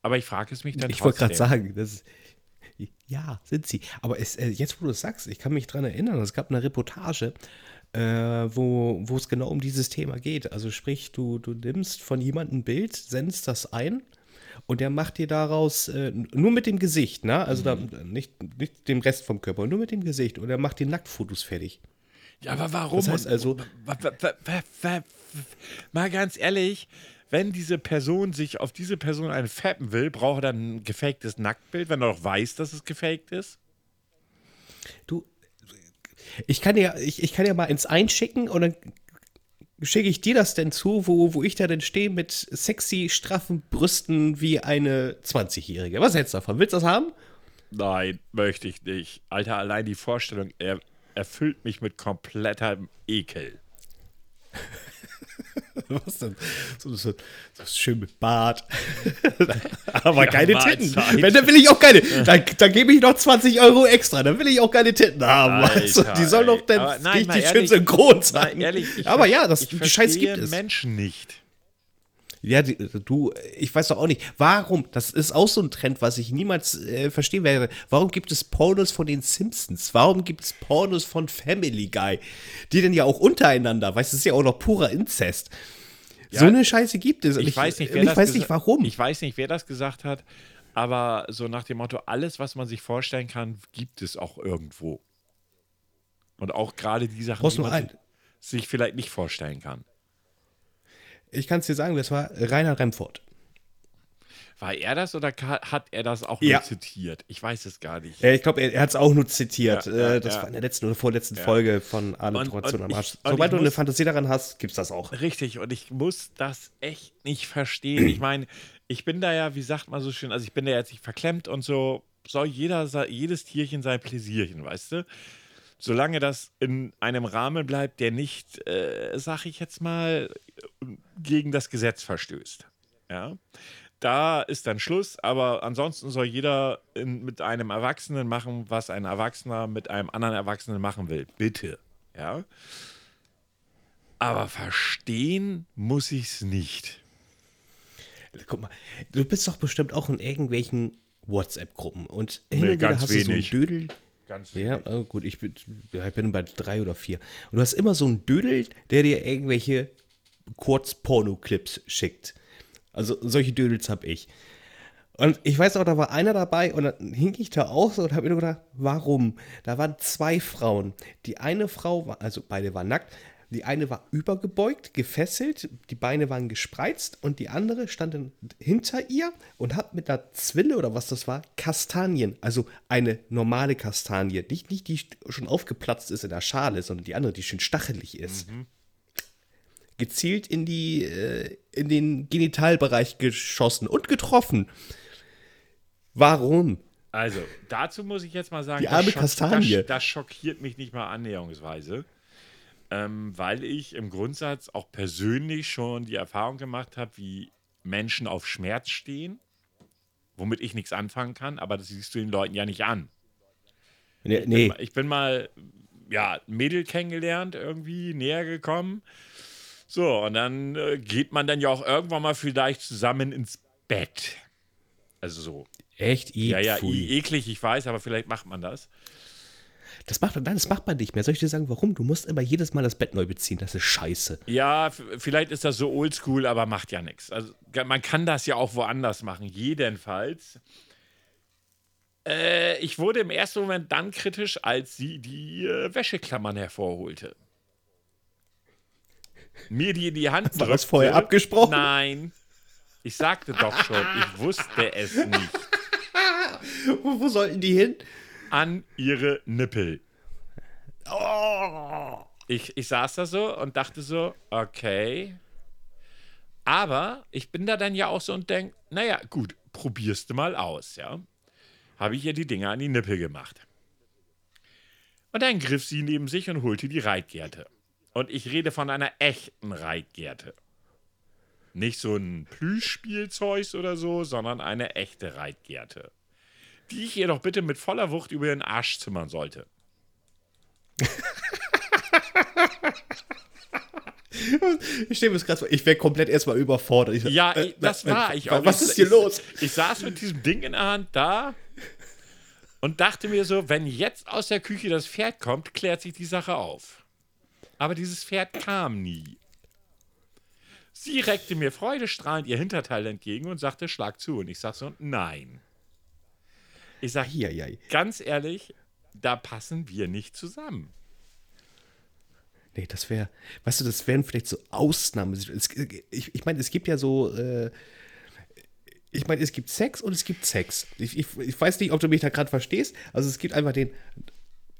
aber ich frage es mich dann Ich wollte gerade sagen, das ist, ja, sind sie. Aber es, äh, jetzt, wo du es sagst, ich kann mich dran erinnern, es gab eine Reportage, äh, wo, wo es genau um dieses Thema geht. Also sprich, du, du nimmst von jemandem ein Bild, sendest das ein und der macht dir daraus, äh, nur mit dem Gesicht, ne? Also da, nicht, nicht dem Rest vom Körper, nur mit dem Gesicht. Und er macht die Nacktfotos fertig. Ja, aber warum? Das heißt also- mal ganz ehrlich, wenn diese Person sich auf diese Person einfetten will, braucht er dann ein gefaktes Nacktbild, wenn er doch weiß, dass es gefaked ist? Du, ich kann ja, ich, ich kann ja mal ins Einschicken und dann schicke ich dir das denn zu, wo, wo ich da denn stehe mit sexy, straffen Brüsten wie eine 20-Jährige. Was hältst du davon? Willst du das haben? Nein, möchte ich nicht. Alter, allein die Vorstellung, er erfüllt mich mit komplettem Ekel. Was denn? So, so, so schön mit Bart. Aber keine Titten. Mahlzeit. Wenn, dann will ich auch keine. Dann, dann gebe ich noch 20 Euro extra. Dann will ich auch keine Titten haben. Alter, Die sollen doch dann richtig schön synchron sein. Ehrlich, ich Aber ja, das, die Scheiß gibt es. Menschen nicht. Ja, die, du, ich weiß doch auch nicht, warum, das ist auch so ein Trend, was ich niemals äh, verstehen werde. Warum gibt es Pornos von den Simpsons? Warum gibt es Pornos von Family Guy? Die denn ja auch untereinander, weißt du, ist ja auch noch purer Inzest. so eine Scheiße gibt es. Und Ich, weiß nicht, wer ich das weiß nicht warum. Ich weiß nicht, wer das gesagt hat, aber so nach dem Motto, alles, was man sich vorstellen kann, gibt es auch irgendwo. Und auch gerade die Sachen, Brauchst die man einen. sich vielleicht nicht vorstellen kann. Ich kann es dir sagen, das war Reinhard Remford. War er das oder hat er das auch Ja. nur zitiert? Ich weiß es gar nicht. Äh, ich glaube, er, er hat es auch nur zitiert. Ja, ja, äh, das war in der letzten oder vorletzten Folge von Alliteration und am Arsch. Sobald du eine muss- Fantasie daran hast, gibt's das auch. Richtig, und ich muss das echt nicht verstehen. Ich meine, ich bin da ja, wie sagt man so schön, also ich bin da jetzt nicht verklemmt und so, soll jeder, jedes Tierchen sein Pläsierchen, weißt du? Solange das in einem Rahmen bleibt, der nicht, äh, sag ich jetzt mal, gegen das Gesetz verstößt. Ja. Da ist dann Schluss, aber ansonsten soll jeder in, mit einem Erwachsenen machen, was ein Erwachsener mit einem anderen Erwachsenen machen will. Bitte. Ja. Aber verstehen muss ich es nicht. Guck mal, du bist doch bestimmt auch in irgendwelchen WhatsApp-Gruppen und hin Nee, und wieder hast du so wenig. einen Dödel. Ganz Ja, oh gut, ich bin, ich bin bei drei oder vier. Und du hast immer so einen Dödel, der dir irgendwelche Kurz-Porno-Clips schickt. Also solche Dödels habe ich. Und ich weiß auch, da war einer dabei und dann hing ich da auch so und habe mir gedacht, warum? Da waren zwei Frauen. Die eine Frau war, also beide waren nackt, die eine war übergebeugt, gefesselt, die Beine waren gespreizt und die andere stand hinter ihr und hat mit einer Zwille oder was das war, Kastanien, also eine normale Kastanie, nicht, nicht die schon aufgeplatzt ist in der Schale, sondern die andere, die schön stachelig ist gezielt in die äh, in den Genitalbereich geschossen und getroffen. Warum? Also, dazu muss ich jetzt mal sagen, Die arme das, Kastanie. Das, das schockiert mich nicht mal annäherungsweise, ähm, weil ich im Grundsatz auch persönlich schon die Erfahrung gemacht habe, wie Menschen auf Schmerz stehen, womit ich nichts anfangen kann, aber das siehst du den Leuten ja nicht an. Nee, Ich, nee. bin, mal- ich bin mal, ja, ein Mädel kennengelernt, irgendwie näher gekommen. So, und dann äh, geht man dann ja auch irgendwann mal vielleicht zusammen ins Bett. Also so. echt? I, Ja, ja, i- eklig, ich weiß, aber vielleicht macht man das. Das macht, nein, das macht man nicht mehr. Soll ich dir sagen, warum? Du musst immer jedes Mal das Bett neu beziehen. Das ist scheiße. Ja, vielleicht ist das so oldschool, aber macht ja nichts. Also man kann das ja auch woanders machen, jedenfalls. Äh, ich wurde im ersten Moment dann kritisch, als sie die äh, Wäscheklammern hervorholte. Mir die in die Hand War das drückte. vorher abgesprochen? Nein. Ich sagte doch schon, ich wusste es nicht. Wo, wo sollten die hin? An ihre Nippel. Oh. Ich, ich saß da so und dachte so, okay. Aber ich bin da dann ja auch so und denke, naja, gut, probierst du mal aus, ja. Habe ich ihr die Dinger an die Nippel gemacht. Und dann griff sie neben sich und holte die Reitgerte. Und ich rede von einer echten Reitgerte. Nicht so ein Plüschspielzeug oder so, sondern eine echte Reitgerte. Die ich ihr doch bitte mit voller Wucht über den Arsch zimmern sollte. Ich stelle mir das gerade vor. Ich wäre komplett erstmal überfordert. Ich, Ja, äh, ich- das äh, war ich auch. Was Ich- ist hier los? Ich saß mit diesem Ding in der Hand da und dachte mir so, wenn jetzt aus der Küche das Pferd kommt, klärt sich die Sache auf. Aber dieses Pferd kam nie. Sie reckte mir freudestrahlend ihr Hinterteil entgegen und sagte, schlag zu. Und ich sag so, nein. Ich sag, Eieiei. ganz ehrlich, da passen wir nicht zusammen. Nee, das wäre, weißt du, das wären vielleicht so Ausnahmen. Ich ich meine, es gibt ja so, äh, ich meine, es gibt Sex und es gibt Sex. Ich, ich, ich weiß nicht, ob du mich da gerade verstehst. Also es gibt einfach den,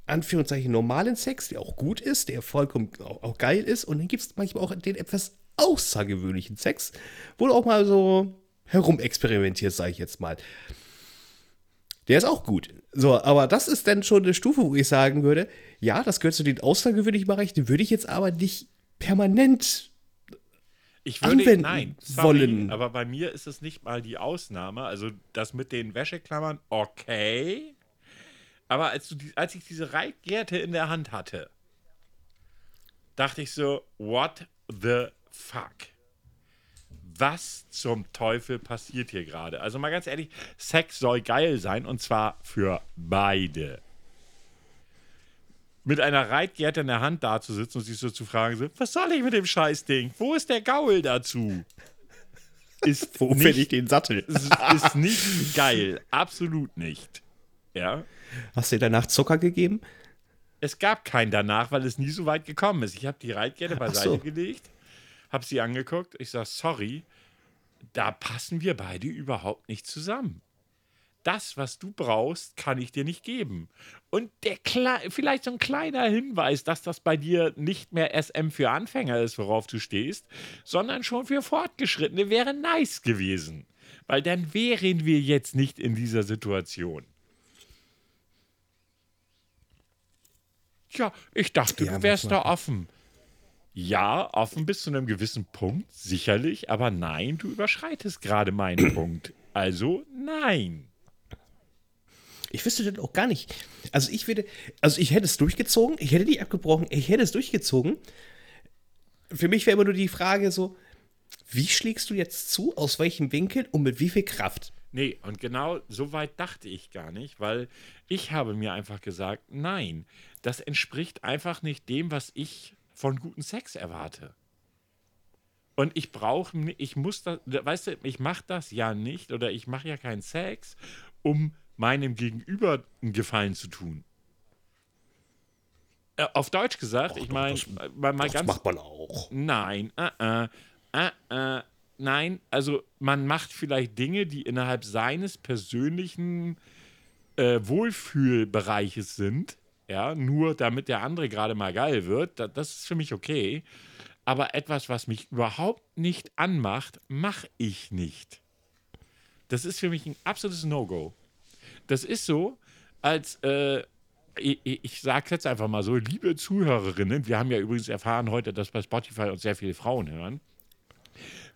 Anführungszeichen, normalen Sex, der auch gut ist, der vollkommen auch, auch geil ist. Und dann gibt es manchmal auch den etwas außergewöhnlichen Sex, wo du auch mal so herumexperimentierst, sage ich jetzt mal. Der ist auch gut. So, aber das ist dann schon eine Stufe, wo ich sagen würde, ja, das gehört zu den außergewöhnlichen Bereichen, den würde ich jetzt aber nicht permanent. Ich würde, anwenden nein, sorry, wollen. aber bei mir ist es nicht mal die Ausnahme. Also das mit den Wäscheklammern, okay. Aber als, du als ich diese Reitgerte in der Hand hatte, dachte ich so, what the fuck? Was zum Teufel passiert hier gerade? Also mal ganz ehrlich, Sex soll geil sein und zwar für beide. Mit einer Reitgerte in der Hand dazusitzen und sich so zu fragen, was soll ich mit dem Scheißding? Wo ist der Gaul dazu? Ist Wo nicht finde ich den Sattel? ist, ist nicht geil. Absolut nicht. Ja. Hast du dir danach Zucker gegeben? Es gab keinen danach, weil es nie so weit gekommen ist. Ich habe die Reitgerte beiseite so. gelegt, habe sie angeguckt. Ich sage, sorry, da passen wir beide überhaupt nicht zusammen. Das, was du brauchst, kann ich dir nicht geben. Und der Kle vielleicht so ein kleiner Hinweis, dass das bei dir nicht mehr SM für Anfänger ist, worauf du stehst, sondern schon für Fortgeschrittene, wäre nice gewesen. Weil dann wären wir jetzt nicht in dieser Situation. Ja, ich dachte, Ja, du wärst da offen. Ja, offen bis zu einem gewissen Punkt, sicherlich, aber nein, du überschreitest gerade meinen Punkt. Also nein. Ich wüsste das auch gar nicht. Also ich würde, also ich hätte es durchgezogen, ich hätte die abgebrochen, ich hätte es durchgezogen. Für mich wäre immer nur die Frage so, wie schlägst du jetzt zu, aus welchem Winkel und mit wie viel Kraft? Nee, und genau so weit dachte ich gar nicht, weil ich habe mir einfach gesagt, nein, das entspricht einfach nicht dem, was ich von guten Sex erwarte. Und ich brauche, ich muss das, weißt du, ich mache das ja nicht oder ich mache ja keinen Sex, um meinem Gegenüber einen Gefallen zu tun. Äh, auf Deutsch gesagt, ich meine, mal, mal ganz man auch. Nein, äh, äh, äh, äh, nein, also man macht vielleicht Dinge, die innerhalb seines persönlichen äh, Wohlfühlbereiches sind, ja, nur damit der andere gerade mal geil wird, da, das ist für mich okay. Aber etwas, was mich überhaupt nicht anmacht, mache ich nicht. Das ist für mich ein absolutes No-Go. Das ist so, als äh, ich, ich sage jetzt einfach mal so, liebe Zuhörerinnen, wir haben ja übrigens erfahren heute, dass bei Spotify uns sehr viele Frauen hören.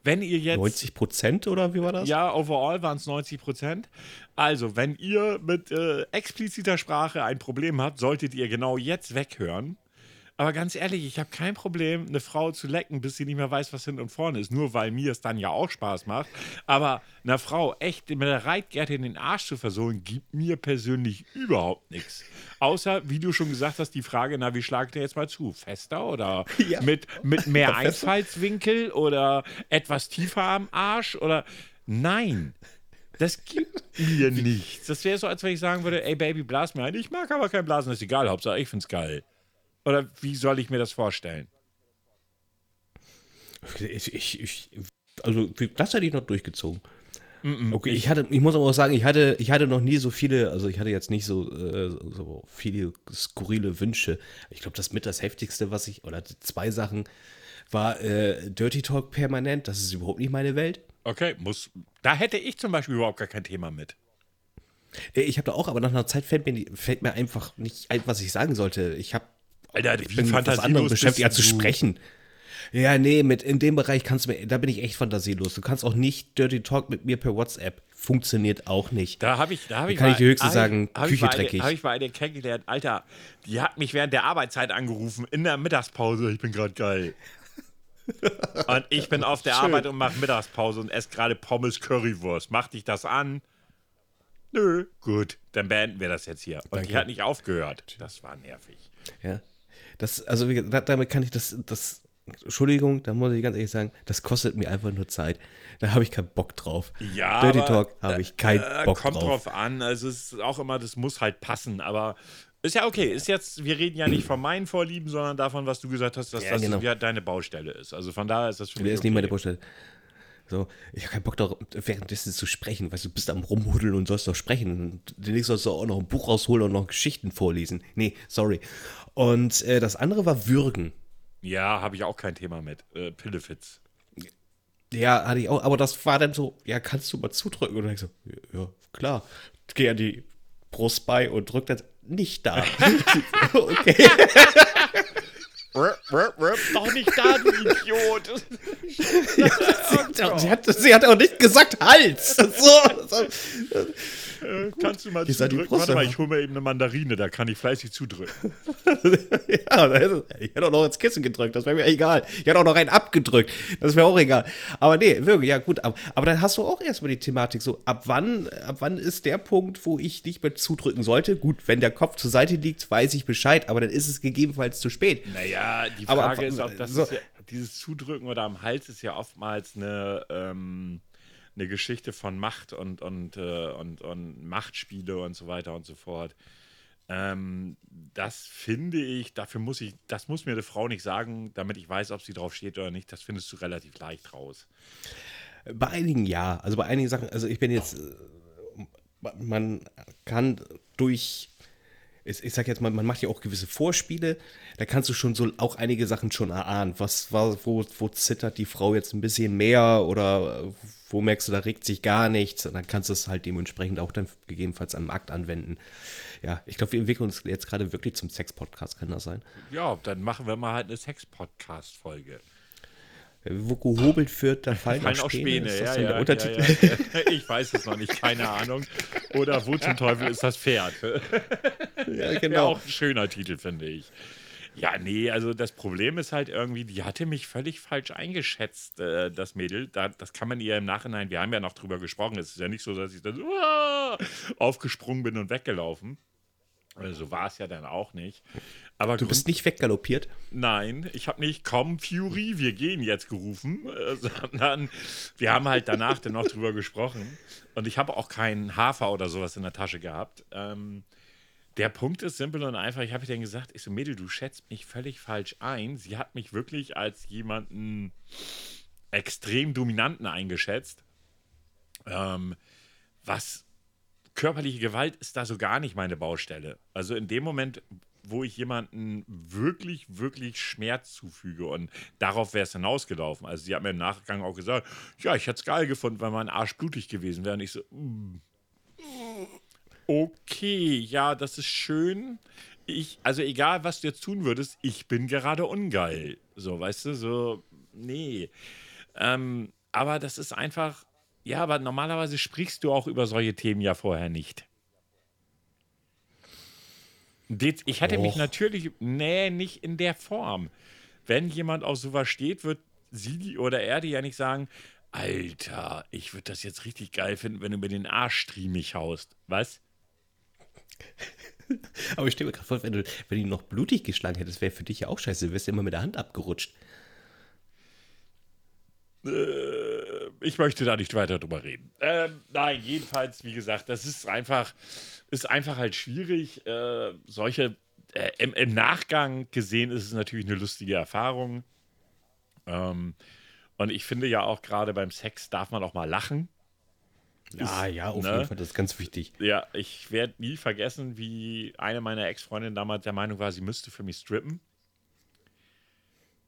Wenn ihr jetzt. 90 Prozent oder wie war das? Ja, overall waren es 90 Prozent. Also, wenn ihr mit äh, expliziter Sprache ein Problem habt, solltet ihr genau jetzt weghören. Aber ganz ehrlich, ich habe kein Problem, eine Frau zu lecken, bis sie nicht mehr weiß, was hinten und vorne ist. Nur weil mir es dann ja auch Spaß macht. Aber einer Frau echt mit der Reitgerte in den Arsch zu versohlen, gibt mir persönlich überhaupt nichts. Außer, wie du schon gesagt hast, die Frage, na, wie schlagt ihr jetzt mal zu? Fester oder ja. mit, mit mehr Einfallswinkel oder etwas tiefer am Arsch oder nein. Das gibt mir nichts. Das wäre so, als wenn ich sagen würde, ey Baby, blas mir ein. Ich mag aber kein Blasen, das ist egal, Hauptsache ich find's geil. Oder wie soll ich mir das vorstellen? Ich, ich, ich also das hätte ich noch durchgezogen. Okay, ich hatte, ich muss aber auch sagen, ich hatte, ich hatte noch nie so viele, also ich hatte jetzt nicht so, äh, so viele skurrile Wünsche. Ich glaube, das mit das heftigste, was ich, oder zwei Sachen, war äh, Dirty Talk permanent. Das ist überhaupt nicht meine Welt. Okay, muss. Da hätte ich zum Beispiel überhaupt gar kein Thema mit. Äh, ich habe da auch, aber nach einer Zeit fällt mir, fällt mir einfach nicht ein, was ich sagen sollte. Ich habe Alter, ich bin anderes beschäftigt, als zu sprechen. Ja, nee, mit, in dem Bereich kannst du mir, da bin ich echt fantasielos. Du kannst auch nicht Dirty Talk mit mir per WhatsApp. Funktioniert auch nicht. Da habe ich, da habe ich, kann mal, ich dir höchstens sagen, hab Küche ich dreckig. Habe ich mal eine kennengelernt, Alter, die hat mich während der Arbeitszeit angerufen, in der Mittagspause. Ich bin gerade geil. und ich bin auf der Schön. Arbeit und mache Mittagspause und esse gerade Pommes Currywurst. Mach dich das an? Nö. Gut, dann beenden wir das jetzt hier. Und Danke. die hat nicht aufgehört. Das war nervig. Ja. Das, also damit kann ich das, das, Entschuldigung, da muss ich ganz ehrlich sagen, das kostet mir einfach nur Zeit. Da habe ich keinen Bock drauf. Ja, Dirty Talk habe ich keinen äh, Bock kommt drauf. Kommt drauf an. Also es ist auch immer, das muss halt passen. Aber ist ja okay. Ist jetzt, wir reden ja nicht von meinen Vorlieben, sondern davon, was du gesagt hast, dass ja, das genau. ja deine Baustelle ist. Also von daher ist das für mich. ist okay. nicht meine Baustelle. So, ich habe keinen Bock darauf, währenddessen zu sprechen, weil du bist am Rumhudeln und sollst doch sprechen. Und demnächst sollst du auch noch ein Buch rausholen und noch Geschichten vorlesen. Nee, sorry. Und äh, das andere war Würgen. Ja, habe ich auch kein Thema mit. Äh, Pillefitz. Ja, hatte ich auch, aber das war dann so, ja, kannst du mal zudrücken? Und dann ich so, ja, klar. Geh an die Brust bei und drück das nicht da. okay. Doch nicht da, du Idiot. ja, sie, hat, sie, hat, sie, hat, auch nicht gesagt Hals. So, so. Äh, kannst du mal zudrücken? Warte mal, ich hole mir eben eine Mandarine, da kann ich fleißig zudrücken. ja, ich hätte auch noch ins Kissen gedrückt, das wäre mir egal. Ich hätte auch noch einen abgedrückt, das wäre auch egal. Aber nee, wirklich, ja gut. Aber, aber dann hast du auch erstmal die Thematik so, ab wann, ab wann ist der Punkt, wo ich nicht mehr zudrücken sollte? Gut, wenn der Kopf zur Seite liegt, weiß ich Bescheid, aber dann ist es gegebenenfalls zu spät. Naja, die Frage aber, ist, ob das so, ist ja, dieses Zudrücken oder am Hals ist ja oftmals eine, ähm, eine Geschichte von Macht und, und, äh, und, und Machtspiele und so weiter und so fort. Ähm, das finde ich, dafür muss ich, das muss mir eine Frau nicht sagen, damit ich weiß, ob sie drauf steht oder nicht. Das findest du relativ leicht raus. Bei einigen ja. Also bei einigen Sachen, also ich bin jetzt, äh, man kann durch ich, ich sag jetzt mal, man macht ja auch gewisse Vorspiele, da kannst du schon so auch einige Sachen schon erahnen. Was war, wo, wo zittert die Frau jetzt ein bisschen mehr oder wo merkst du, da regt sich gar nichts. Und dann kannst du es halt dementsprechend auch dann gegebenenfalls am Akt anwenden. Ja, ich glaube, wir entwickeln uns jetzt gerade wirklich zum Sex-Podcast, kann das sein? Ja, dann machen wir mal halt eine Sex-Podcast-Folge. Wo gehobelt wird, da fallen, fallen auch Späne. Späne. Ja, so ja, ja, ja, Ich weiß es noch nicht, keine Ahnung. Oder wo zum Teufel ist das Pferd? ja, genau. auch ein schöner Titel, finde ich. Ja, nee, also das Problem ist halt irgendwie, die hatte mich völlig falsch eingeschätzt, äh, das Mädel. Da, das kann man ihr im Nachhinein, wir haben ja noch drüber gesprochen, es ist ja nicht so, dass ich dann uh, aufgesprungen bin und weggelaufen. Also so war es ja dann auch nicht. Aber du bist nicht weggaloppiert? Nein, ich habe nicht komm Fury, wir gehen jetzt gerufen, äh, sondern wir haben halt danach dann noch drüber gesprochen. Und ich habe auch keinen Hafer oder sowas in der Tasche gehabt. Ähm, der Punkt ist simpel und einfach. Ich habe ihr dann gesagt, ich so, Mädel, du schätzt mich völlig falsch ein. Sie hat mich wirklich als jemanden extrem dominanten eingeschätzt. Ähm, was körperliche Gewalt ist da so gar nicht meine Baustelle. Also in dem Moment, wo ich jemanden wirklich, wirklich Schmerz zufüge und darauf wäre es hinausgelaufen. Also sie hat mir im Nachgang auch gesagt, ja, ich hätte es geil gefunden, wenn mein Arsch blutig gewesen wäre. Und ich so, mm, okay, ja, das ist schön. Ich, also egal, was du jetzt tun würdest, ich bin gerade ungeil. So, weißt du, so, nee. Ähm, aber das ist einfach, ja, aber normalerweise sprichst du auch über solche Themen ja vorher nicht. Ich hätte mich natürlich, nee, nicht in der Form. Wenn jemand auf sowas steht, wird sie oder er dir ja nicht sagen, Alter, ich würde das jetzt richtig geil finden, wenn du mir den Arsch streamig haust. Was? Aber ich stelle mir gerade vor, wenn du, wenn du noch blutig geschlagen hättest, wäre für dich ja auch scheiße. Du wärst ja immer mit der Hand abgerutscht. Äh, ich möchte da nicht weiter drüber reden. Ähm, nein, jedenfalls, wie gesagt, das ist einfach, ist einfach halt schwierig. Äh, solche, äh, im, im, Nachgang gesehen ist es natürlich eine lustige Erfahrung. Ähm, und ich finde ja auch gerade beim Sex darf man auch mal lachen. Ja, ja, auf ne? jeden Fall, das ist ganz wichtig. Ja, ich werde nie vergessen, wie eine meiner Ex-Freundinnen damals der Meinung war, sie müsste für mich strippen.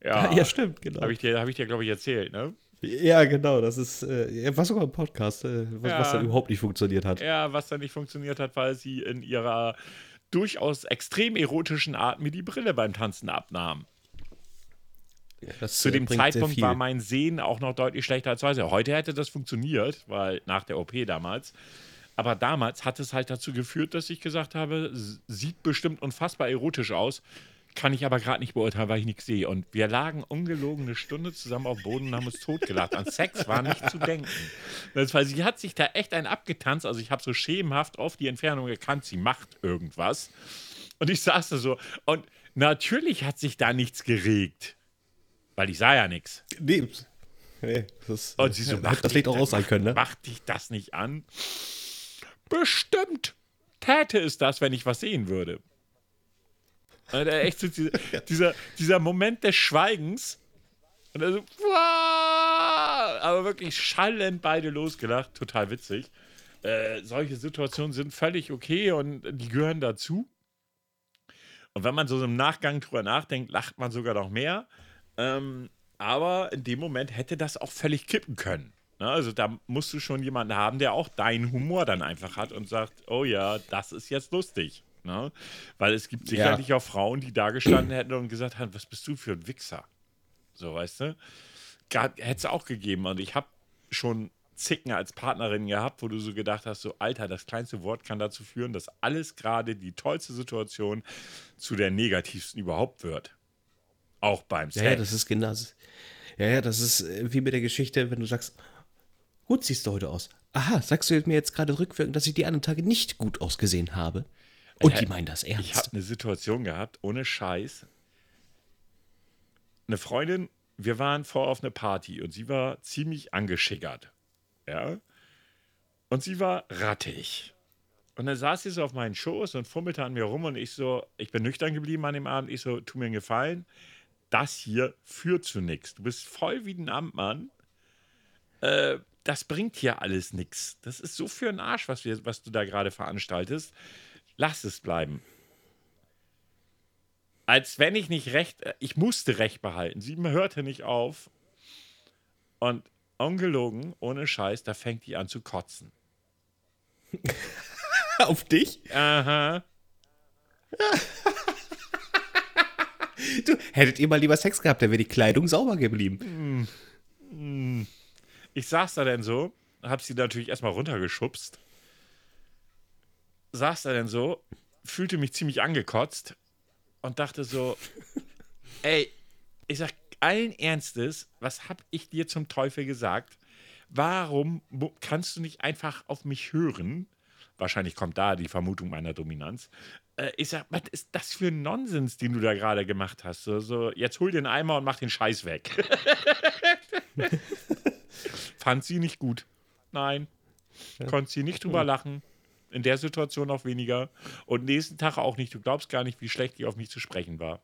Ja, ja stimmt, genau. Habe ich dir, hab dir glaube ich, erzählt, ne? Ja, genau, das ist, äh, war sogar ein Podcast, äh, was, ja, was dann überhaupt nicht funktioniert hat. Ja, was dann nicht funktioniert hat, weil sie in ihrer durchaus extrem erotischen Art mir die Brille beim Tanzen abnahm. Ja, Zu dem Zeitpunkt war mein Sehen auch noch deutlich schlechter als heute. Heute hätte das funktioniert, weil nach der OP damals. Aber damals hat es halt dazu geführt, dass ich gesagt habe, sieht bestimmt unfassbar erotisch aus, kann ich aber gerade nicht beurteilen, weil ich nichts sehe. Und wir lagen ungelogen eine Stunde zusammen auf dem Boden und haben uns totgelacht. An Sex war nicht zu denken. Das, weil sie hat sich da echt einen abgetanzt. Also ich habe so schemenhaft auf die Entfernung erkannt, sie macht irgendwas. Und ich saß da so. Und natürlich hat sich da nichts geregt. Weil ich sah ja nichts. Nee. nee das, und sie so, ja, das Licht auch aus sein können, ne? Macht dich das nicht an? Bestimmt täte es das, wenn ich was sehen würde. Alter, echt so diese, dieser, dieser Moment des Schweigens. Und er so, aber wirklich schallend beide losgelacht. Total witzig. Äh, solche Situationen sind völlig okay und die gehören dazu. Und wenn man so im Nachgang drüber nachdenkt, lacht man sogar noch mehr. Ähm, aber in dem Moment hätte das auch völlig kippen können. Ne? Also da musst du schon jemanden haben, der auch deinen Humor dann einfach hat und sagt, oh ja, das ist jetzt lustig. Ne? Weil es gibt sicherlich ja. auch Frauen, die da gestanden hätten und gesagt haben, was bist du für ein Wichser? So, weißt du? Hätte es auch gegeben. Und ich habe schon Zicken als Partnerin gehabt, wo du so gedacht hast, so Alter, das kleinste Wort kann dazu führen, dass alles gerade die tollste Situation zu der negativsten überhaupt wird. Auch beim Sex. Ja, ja das ist genau. Ja, ja, das ist wie mit der Geschichte, wenn du sagst, gut siehst du heute aus. Aha, sagst du mir jetzt gerade rückwirkend, dass ich die anderen Tage nicht gut ausgesehen habe? Und äh, die meinen das ernst. Ich habe eine Situation gehabt, ohne Scheiß. Eine Freundin, wir waren vor auf eine Party und sie war ziemlich angeschickert. Ja. Und sie war rattig. Und dann saß sie so auf meinen Schoß und fummelte an mir rum und ich so, ich bin nüchtern geblieben an dem Abend. Ich so, tu mir einen Gefallen. Das hier führt zu nichts. Du bist voll wie ein Amtmann. Äh, das bringt hier alles nichts. Das ist so für ein Arsch, was, wir, was du da gerade veranstaltest. Lass es bleiben. Als wenn ich nicht recht, äh, ich musste recht behalten. Sie hörte nicht auf. Und ungelogen, ohne Scheiß, da fängt die an zu kotzen. auf dich? Aha. du, hättet ihr mal lieber Sex gehabt, dann wäre die Kleidung sauber geblieben. Ich saß da denn so, hab sie natürlich erstmal runtergeschubst saß da denn so, fühlte mich ziemlich angekotzt und dachte so, ey, ich sag allen Ernstes, was hab ich dir zum Teufel gesagt? Warum kannst du nicht einfach auf mich hören? Wahrscheinlich kommt da die Vermutung meiner Dominanz. Äh, ich sag, was ist das für ein Nonsens, den du da gerade gemacht hast? So, so, jetzt hol den Eimer und mach den Scheiß weg. Fand sie nicht gut. Nein. Ja. Konnte sie nicht drüber lachen in der Situation auch weniger. Und nächsten Tag auch nicht. Du glaubst gar nicht, wie schlecht die auf mich zu sprechen war.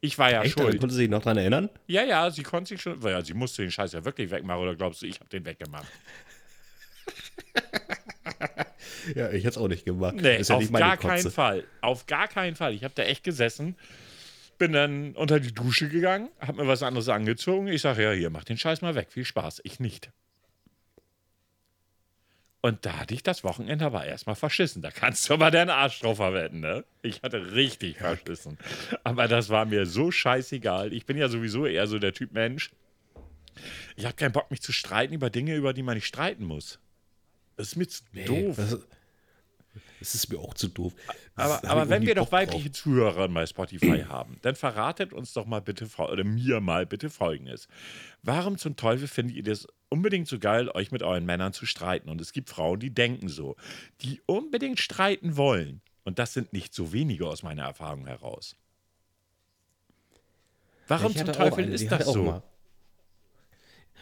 Ich war ja Echt? schuld. Konnte sie sich noch daran erinnern? Ja, ja, sie konnte sich schon. Ja, sie musste den Scheiß ja wirklich wegmachen. Oder glaubst du, ich habe den weggemacht? ja, ich hätte es auch nicht gemacht. Nee, ja auf gar Kotze. keinen Fall. Auf gar keinen Fall. Ich habe da echt gesessen, bin dann unter die Dusche gegangen, habe mir was anderes angezogen. Ich sage, ja, hier, mach den Scheiß mal weg. Viel Spaß. Ich nicht. Und da hatte ich das Wochenende aber erstmal verschissen. Da kannst du aber deinen Arsch drauf verwenden, ne? Ich hatte richtig verschissen. Aber das war mir so scheißegal. Ich bin ja sowieso eher so der Typ Mensch. Ich habe keinen Bock, mich zu streiten über Dinge, über die man nicht streiten muss. Das ist mir zu doof. Das, ist mir auch zu doof. Aber, Das hab aber wenn wir doch Bock drauf. weibliche Zuhörer bei Spotify haben, dann verratet uns doch mal bitte, oder mir mal bitte Folgendes. Warum zum Teufel findet ihr das unbedingt so geil, euch mit euren Männern zu streiten? Und es gibt Frauen, die denken so, die unbedingt streiten wollen. Und das sind nicht so wenige aus meiner Erfahrung heraus. Warum zum Teufel eine, ist das so? mal.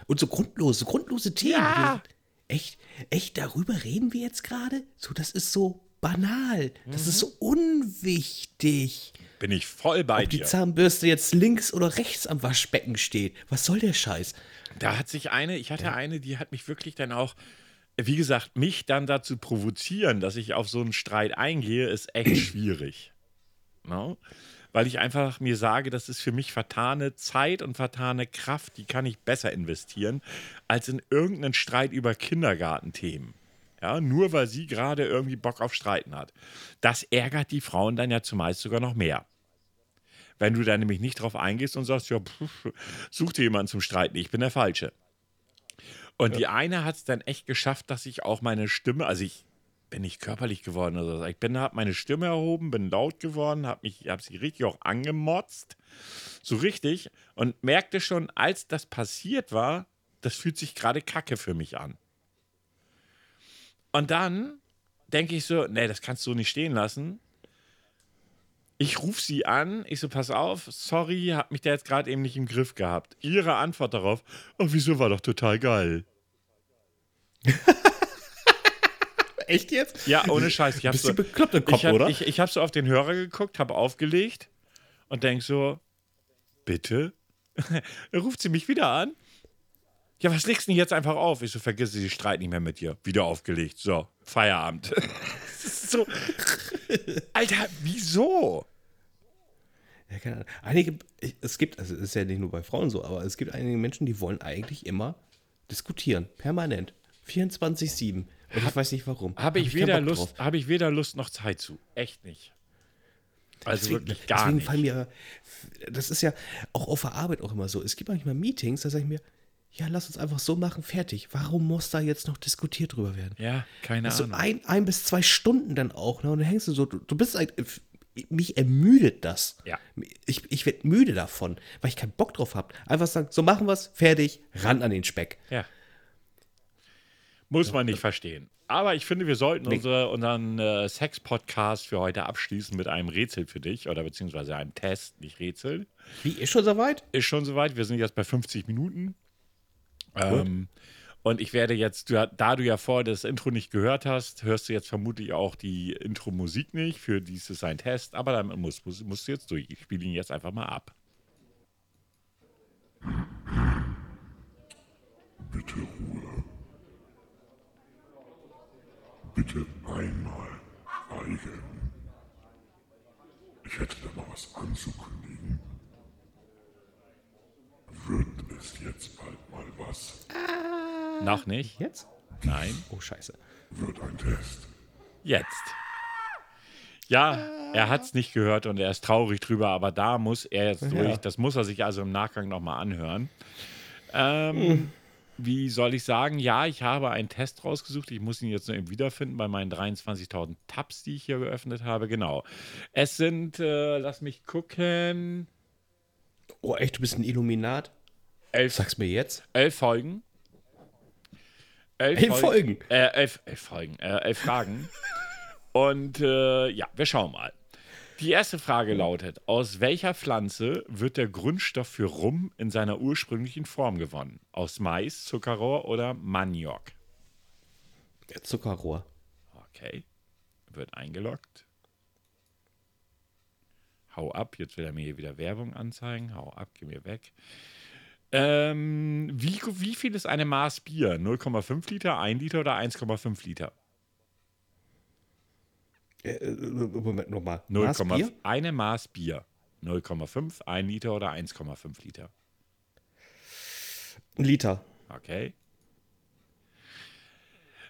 Und so grundlose, grundlose Themen. Ja. Echt, echt, darüber reden wir jetzt gerade? So, das ist so banal. Das ist Mhm. so unwichtig. Bin ich voll bei Ob die dir. Zahnbürste jetzt links oder rechts am Waschbecken steht. Was soll der Scheiß? Da hat sich eine, ich hatte eine, die hat mich wirklich dann auch, wie gesagt, mich dann dazu provozieren, dass ich auf so einen Streit eingehe, ist echt schwierig. No? Weil ich einfach mir sage, das ist für mich vertane Zeit und vertane Kraft, die kann ich besser investieren, als in irgendeinen Streit über Kindergartenthemen. Ja, nur weil sie gerade irgendwie Bock auf Streiten hat. Das ärgert die Frauen dann ja zumeist sogar noch mehr. Wenn du da nämlich nicht drauf eingehst und sagst, ja, pff, such dir jemanden zum Streiten, ich bin der Falsche. Und die eine hat es dann echt geschafft, dass ich auch meine Stimme, also ich bin nicht körperlich geworden oder so, ich bin, habe meine Stimme erhoben, bin laut geworden, habe mich, habe sie richtig auch angemotzt, so richtig und merkte schon, als das passiert war, das fühlt sich gerade Kacke für mich an. Und dann denke ich so, nee, das kannst du nicht stehen lassen. Ich rufe sie an, ich so, pass auf, sorry, hab mich da jetzt gerade eben nicht im Griff gehabt. Ihre Antwort darauf, oh, wieso war doch total geil. Echt jetzt? Ja, ohne Scheiß. Ich hab Bist so, du bekloppt im Kopf, ich hab, oder? Ich, ich habe so auf den Hörer geguckt, habe aufgelegt und denk so, bitte? Ruft sie mich wieder an. Ja, was legst du denn jetzt einfach auf? Ich so, vergiss sie, sie streiten nicht mehr mit dir. Wieder aufgelegt. So, Feierabend. So. Alter, wieso? Ja, keine Ahnung. Einige, ich- es gibt, also es ist ja nicht nur bei Frauen so, aber es gibt einige Menschen, die wollen eigentlich immer diskutieren. Permanent. 24-7. Und ich weiß nicht warum. Habe Hab ich, weder Lust, habe ich weder Lust noch Zeit zu. Echt nicht. Also Deswegen, wirklich gar deswegen nicht. fallen mir, das ist ja auch auf der Arbeit auch immer so. Es gibt manchmal Meetings, da sage ich mir, ja, lass uns einfach so machen, fertig. Warum muss da jetzt noch diskutiert drüber werden? Ja, keine So Ahnung. ein, ein bis zwei Stunden dann auch, ne? Und dann hängst du so, du, du bist ein, mich ermüdet das. Ja. Ich, ich werde müde davon, weil ich keinen Bock drauf habe. Einfach sagen, so machen wir es, fertig, ran an den Speck. Ja. Muss man nicht verstehen. Aber ich finde, wir sollten unsere, unseren äh, Sex-Podcast für heute abschließen mit einem Rätsel für dich oder beziehungsweise einem Test, nicht Rätsel. Wie, ist schon soweit? Ist schon soweit. Wir sind jetzt bei 50 Minuten. Ähm, und ich werde jetzt, da du ja vorher das Intro nicht gehört hast, hörst du jetzt vermutlich auch die Intro-Musik nicht. Für dies ist ein Test, aber damit musst, musst, musst du jetzt durch. Ich spiele ihn jetzt einfach mal ab. Bitte Ruhe. Bitte einmal schweigen. Ich hätte da mal was anzukündigen. Wird es jetzt was? Noch nicht? Jetzt? Nein. Oh, scheiße. Wird ein Test. Jetzt. Ja, er hat es nicht gehört und er ist traurig drüber, aber da muss er jetzt durch. Das muss er sich also im Nachgang nochmal anhören. Ähm, Wie soll ich sagen? Ja, ich habe einen Test rausgesucht. Ich muss ihn jetzt noch eben wiederfinden bei meinen 23.000 Tabs, die ich hier geöffnet habe. Genau. Es sind, äh, lass mich gucken, Oh, echt, du bist ein Illuminat? Elf, Sag's mir jetzt. elf Folgen. Elf Folgen? Äh, elf, elf Folgen, äh, elf Fragen. Und äh, ja, wir schauen mal. Die erste Frage lautet: Aus welcher Pflanze wird der Grundstoff für Rum in seiner ursprünglichen Form gewonnen? Aus Mais, Zuckerrohr oder Maniok? Der Zuckerrohr. Okay. Wird eingeloggt. Hau ab, jetzt will er mir hier wieder Werbung anzeigen. Hau ab, geh mir weg. Ähm, wie, wie viel ist eine Maß Bier? 0,5 Liter, 1 Liter oder 1,5 Liter? Äh, äh, Moment, nochmal. 0, Maßbier? eine Maß Bier. 0,5, 1 Liter oder 1,5 Liter? Ein Liter. Okay.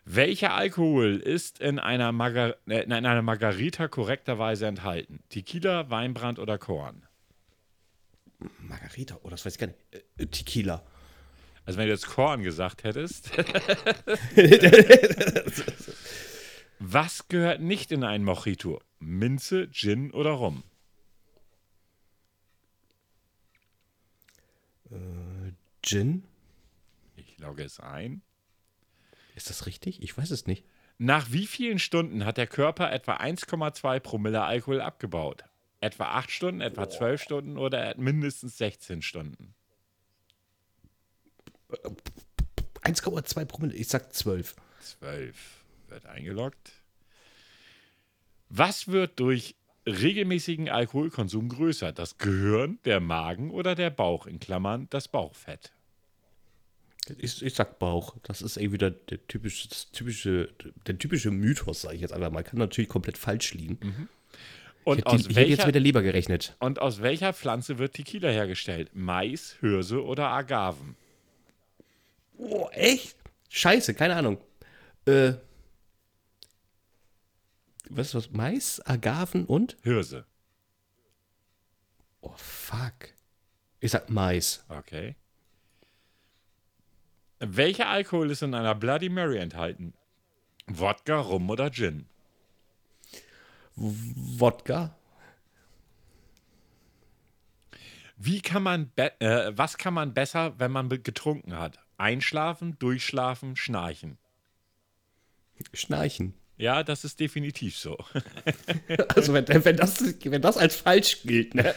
Welcher Alkohol ist in einer, Margar äh, in einer Margarita korrekterweise enthalten? Tequila, Weinbrand oder Korn? Margarita, oh, das weiß ich gar nicht. Äh, Tequila. Also wenn du jetzt Korn gesagt hättest. Was gehört nicht in einen Mojito? Minze, Gin oder Rum? Gin? Ich logge es ein. Ist das richtig? Ich weiß es nicht. Nach wie vielen Stunden hat der Körper etwa 1,2 Promille Alkohol abgebaut? Etwa 8 Stunden, etwa 12 Stunden oder mindestens 16 Stunden? 1,2 Promille. Ich sag 12. 12 wird eingeloggt. Was wird durch regelmäßigen Alkoholkonsum größer? Das Gehirn, der Magen oder der Bauch? In Klammern das Bauchfett. Ich, ich sag Bauch. Das ist irgendwie der, der, typische, typische, der typische Mythos, sage ich jetzt einfach mal. Kann natürlich komplett falsch liegen. Und Ich, aus, ich hätte jetzt welcher, mit der Leber gerechnet. und aus welcher Pflanze wird Tequila hergestellt? Mais, Hirse oder Agaven? Oh, echt? Scheiße, keine Ahnung. Äh. Was ist das? Mais, Agaven und? Hirse. Oh, fuck. Ich sag Mais. Okay. Welcher Alkohol ist in einer Bloody Mary enthalten? Wodka, Rum oder Gin? Wodka? Wie kann man äh, was kann man besser, wenn man getrunken hat? Einschlafen, durchschlafen, schnarchen. Schnarchen. Ja, das ist definitiv so. Also, wenn, wenn, das, wenn das als falsch gilt, ne?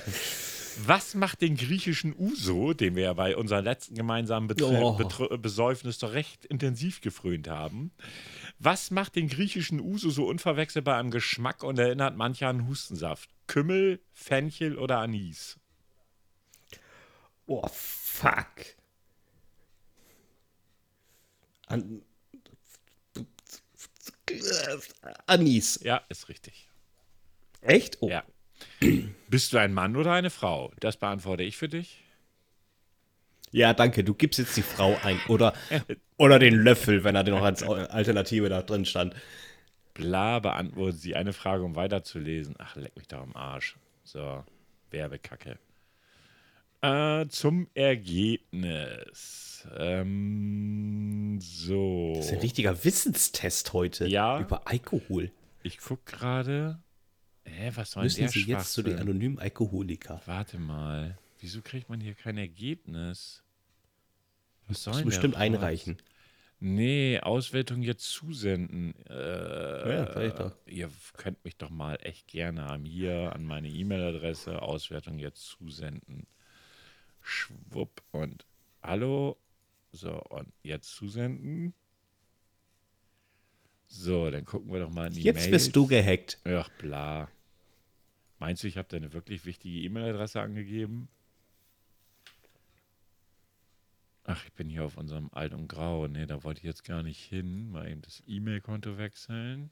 Was macht den griechischen Uso, den wir ja bei unserem letzten gemeinsamen Betre Oh. Besäufnis doch recht intensiv gefrönt haben? Was macht den griechischen Uso so unverwechselbar am Geschmack und erinnert manche an Hustensaft? Kümmel, Fenchel oder Anis? Oh, fuck. An Anis. Ja, ist richtig. Echt? Oh. Ja. Bist du ein Mann oder eine Frau? Das beantworte ich für dich. Ja, danke. Du gibst jetzt die Frau ein. Oder, oder den Löffel, wenn er noch als Alternative da drin stand. Bla beantwortet sie eine Frage, um weiterzulesen. Ach, leck mich doch am Arsch. So, Werbekacke. Äh, zum Ergebnis. Ähm, so. Das ist ein richtiger Wissenstest heute. Ja. Über Alkohol. Ich guck gerade. Hä, was soll denn Müssen der Sie jetzt zu den anonymen Alkoholikern? Warte mal. Wieso kriegt man hier kein Ergebnis? Was soll Das denn bestimmt einreichen. Nee, Auswertung jetzt zusenden. Äh, Ja, vielleicht doch. Ihr könnt mich doch mal echt gerne haben. Hier an meine E-Mail-Adresse Auswertung jetzt zusenden. Schwupp und hallo. So, und jetzt zusenden. So, dann gucken wir doch mal in die Jetzt Mails. bist du gehackt. Ach, bla. Meinst du, ich habe deine wirklich wichtige E-Mail-Adresse angegeben? Ach, ich bin hier auf unserem Alt und Grau. Nee, da wollte ich jetzt gar nicht hin. Mal eben das E-Mail-Konto wechseln.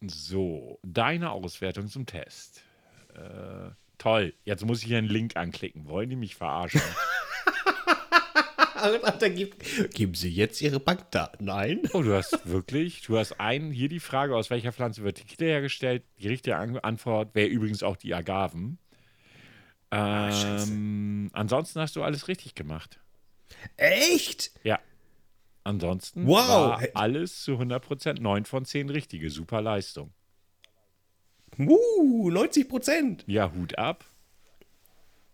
So, deine Auswertung zum Test. Äh, toll. Jetzt muss ich hier einen Link anklicken. Wollen die mich verarschen? Gibt, geben Sie jetzt Ihre Bankdaten ein. Oh, du hast wirklich, du hast einen, hier die Frage, aus welcher Pflanze wird Tequila hergestellt? Die richtige An Antwort wäre übrigens auch die Agaven. Ähm, ansonsten hast du alles richtig gemacht. Echt? Ja. Ansonsten Wow. war alles zu 100% 9 von 10 richtige. Super Leistung. Uh, 90 Prozent. Ja, Hut ab.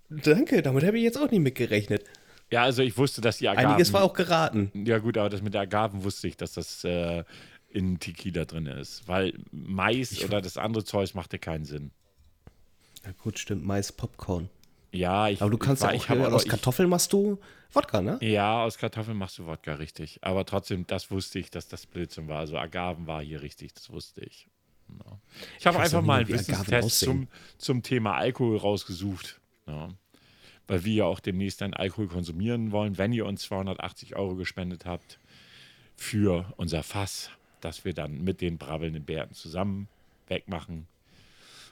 Danke, damit habe ich jetzt auch nicht mitgerechnet. Ja, also ich wusste, dass die Agaven... Einiges war auch geraten. Ja gut, aber das mit der Agaven wusste ich, dass das äh, in Tequila drin ist. Weil Mais oder das andere Zeug machte keinen Sinn. Na gut, stimmt, Mais, Popcorn. Ja, ich Aber du kannst ich, ja ich auch, hab äh, aber- aus ich- Kartoffeln machst du Wodka, ne? Ja, aus Kartoffeln machst du Wodka richtig. Aber trotzdem, das wusste ich, dass das Blödsinn war. Also Agaven war hier richtig, das wusste ich. Ja. Ich habe einfach mal einen Wissenstest zum, zum Thema Alkohol rausgesucht. Ja. Weil wir ja auch demnächst einen Alkohol konsumieren wollen, wenn ihr uns 280 Euro gespendet habt für unser Fass, das wir dann mit den brabbelnden Bärten zusammen wegmachen.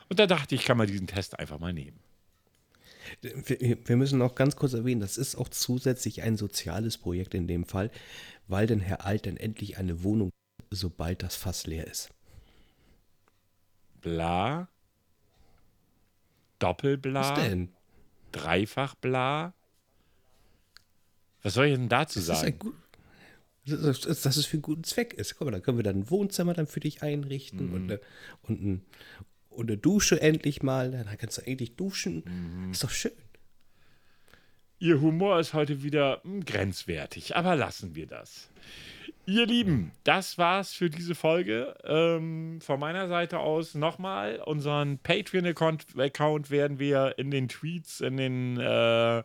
Und da dachte ich, kann man diesen Test einfach mal nehmen. Wir, wir müssen noch ganz kurz erwähnen, das ist auch zusätzlich ein soziales Projekt in dem Fall, weil denn Herr Alt dann endlich eine Wohnung, sobald das Fass leer ist. Bla. Doppelbla. Was denn? Dreifach bla. Was soll ich denn dazu Das ist, sagen? gut, das, ist, dass es für einen guten Zweck ist. Guck mal, da können wir dann ein Wohnzimmer dann für dich einrichten und, eine, und, ein, und eine Dusche endlich mal. Dann kannst du endlich duschen. Ist doch schön. Ihr Humor ist heute wieder hm, grenzwertig, aber lassen wir das. Ihr Lieben, das war's für diese Folge. Ähm, von meiner Seite aus nochmal. Unseren Patreon-Account werden wir in den Tweets, in den, äh,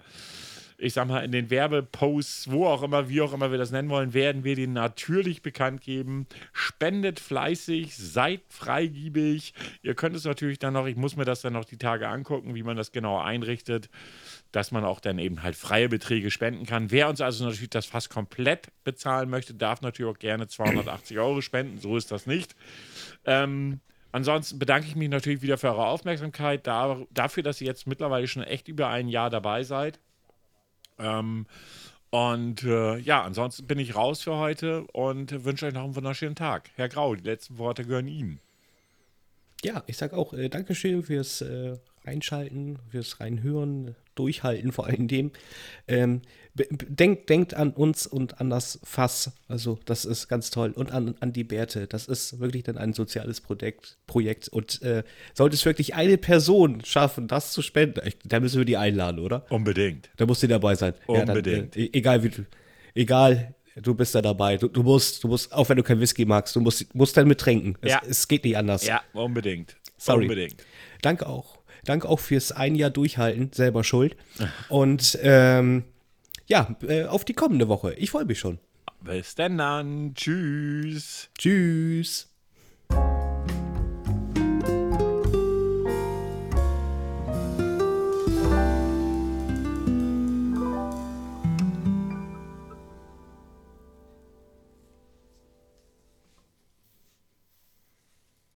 ich sag mal, in den Werbeposts, wo auch immer, wie auch immer wir das nennen wollen, werden wir den natürlich bekannt geben. Spendet fleißig, seid freigiebig. Ihr könnt es natürlich dann noch, ich muss mir das dann noch die Tage angucken, wie man das genau einrichtet dass man auch dann eben halt freie Beträge spenden kann. Wer uns also natürlich das fast komplett bezahlen möchte, darf natürlich auch gerne 280 Euro spenden. So ist das nicht. Ähm, ansonsten bedanke ich mich natürlich wieder für eure Aufmerksamkeit, da, dafür, dass ihr jetzt mittlerweile schon echt über ein Jahr dabei seid. Ähm, und äh, ja, ansonsten bin ich raus für heute und wünsche euch noch einen wunderschönen Tag. Herr Grau, die letzten Worte gehören Ihnen. Ja, ich sag auch äh, Dankeschön fürs äh, Reinschalten, fürs Reinhören, Durchhalten vor allen Dingen. Ähm, denkt, denkt an uns und an das Fass. Also, das ist ganz toll. Und an, an die Bärte. Das ist wirklich dann ein soziales Projekt. Projekt. Und äh, sollte es wirklich eine Person schaffen, das zu spenden, da müssen wir die einladen, oder? Unbedingt. Da muss die dabei sein. Unbedingt. Ja, dann, äh, egal wie du, egal, du bist da dabei. Du, du musst, du musst, auch wenn du kein Whisky magst, du musst, musst dann mittrinken. Es, Ja. es geht nicht anders. Ja, unbedingt. Sorry. Unbedingt. Danke auch. Danke auch fürs ein Jahr durchhalten, selber schuld. Und ähm, ja, äh, auf die kommende Woche. Ich freue mich schon. Bis denn dann. Tschüss. Tschüss.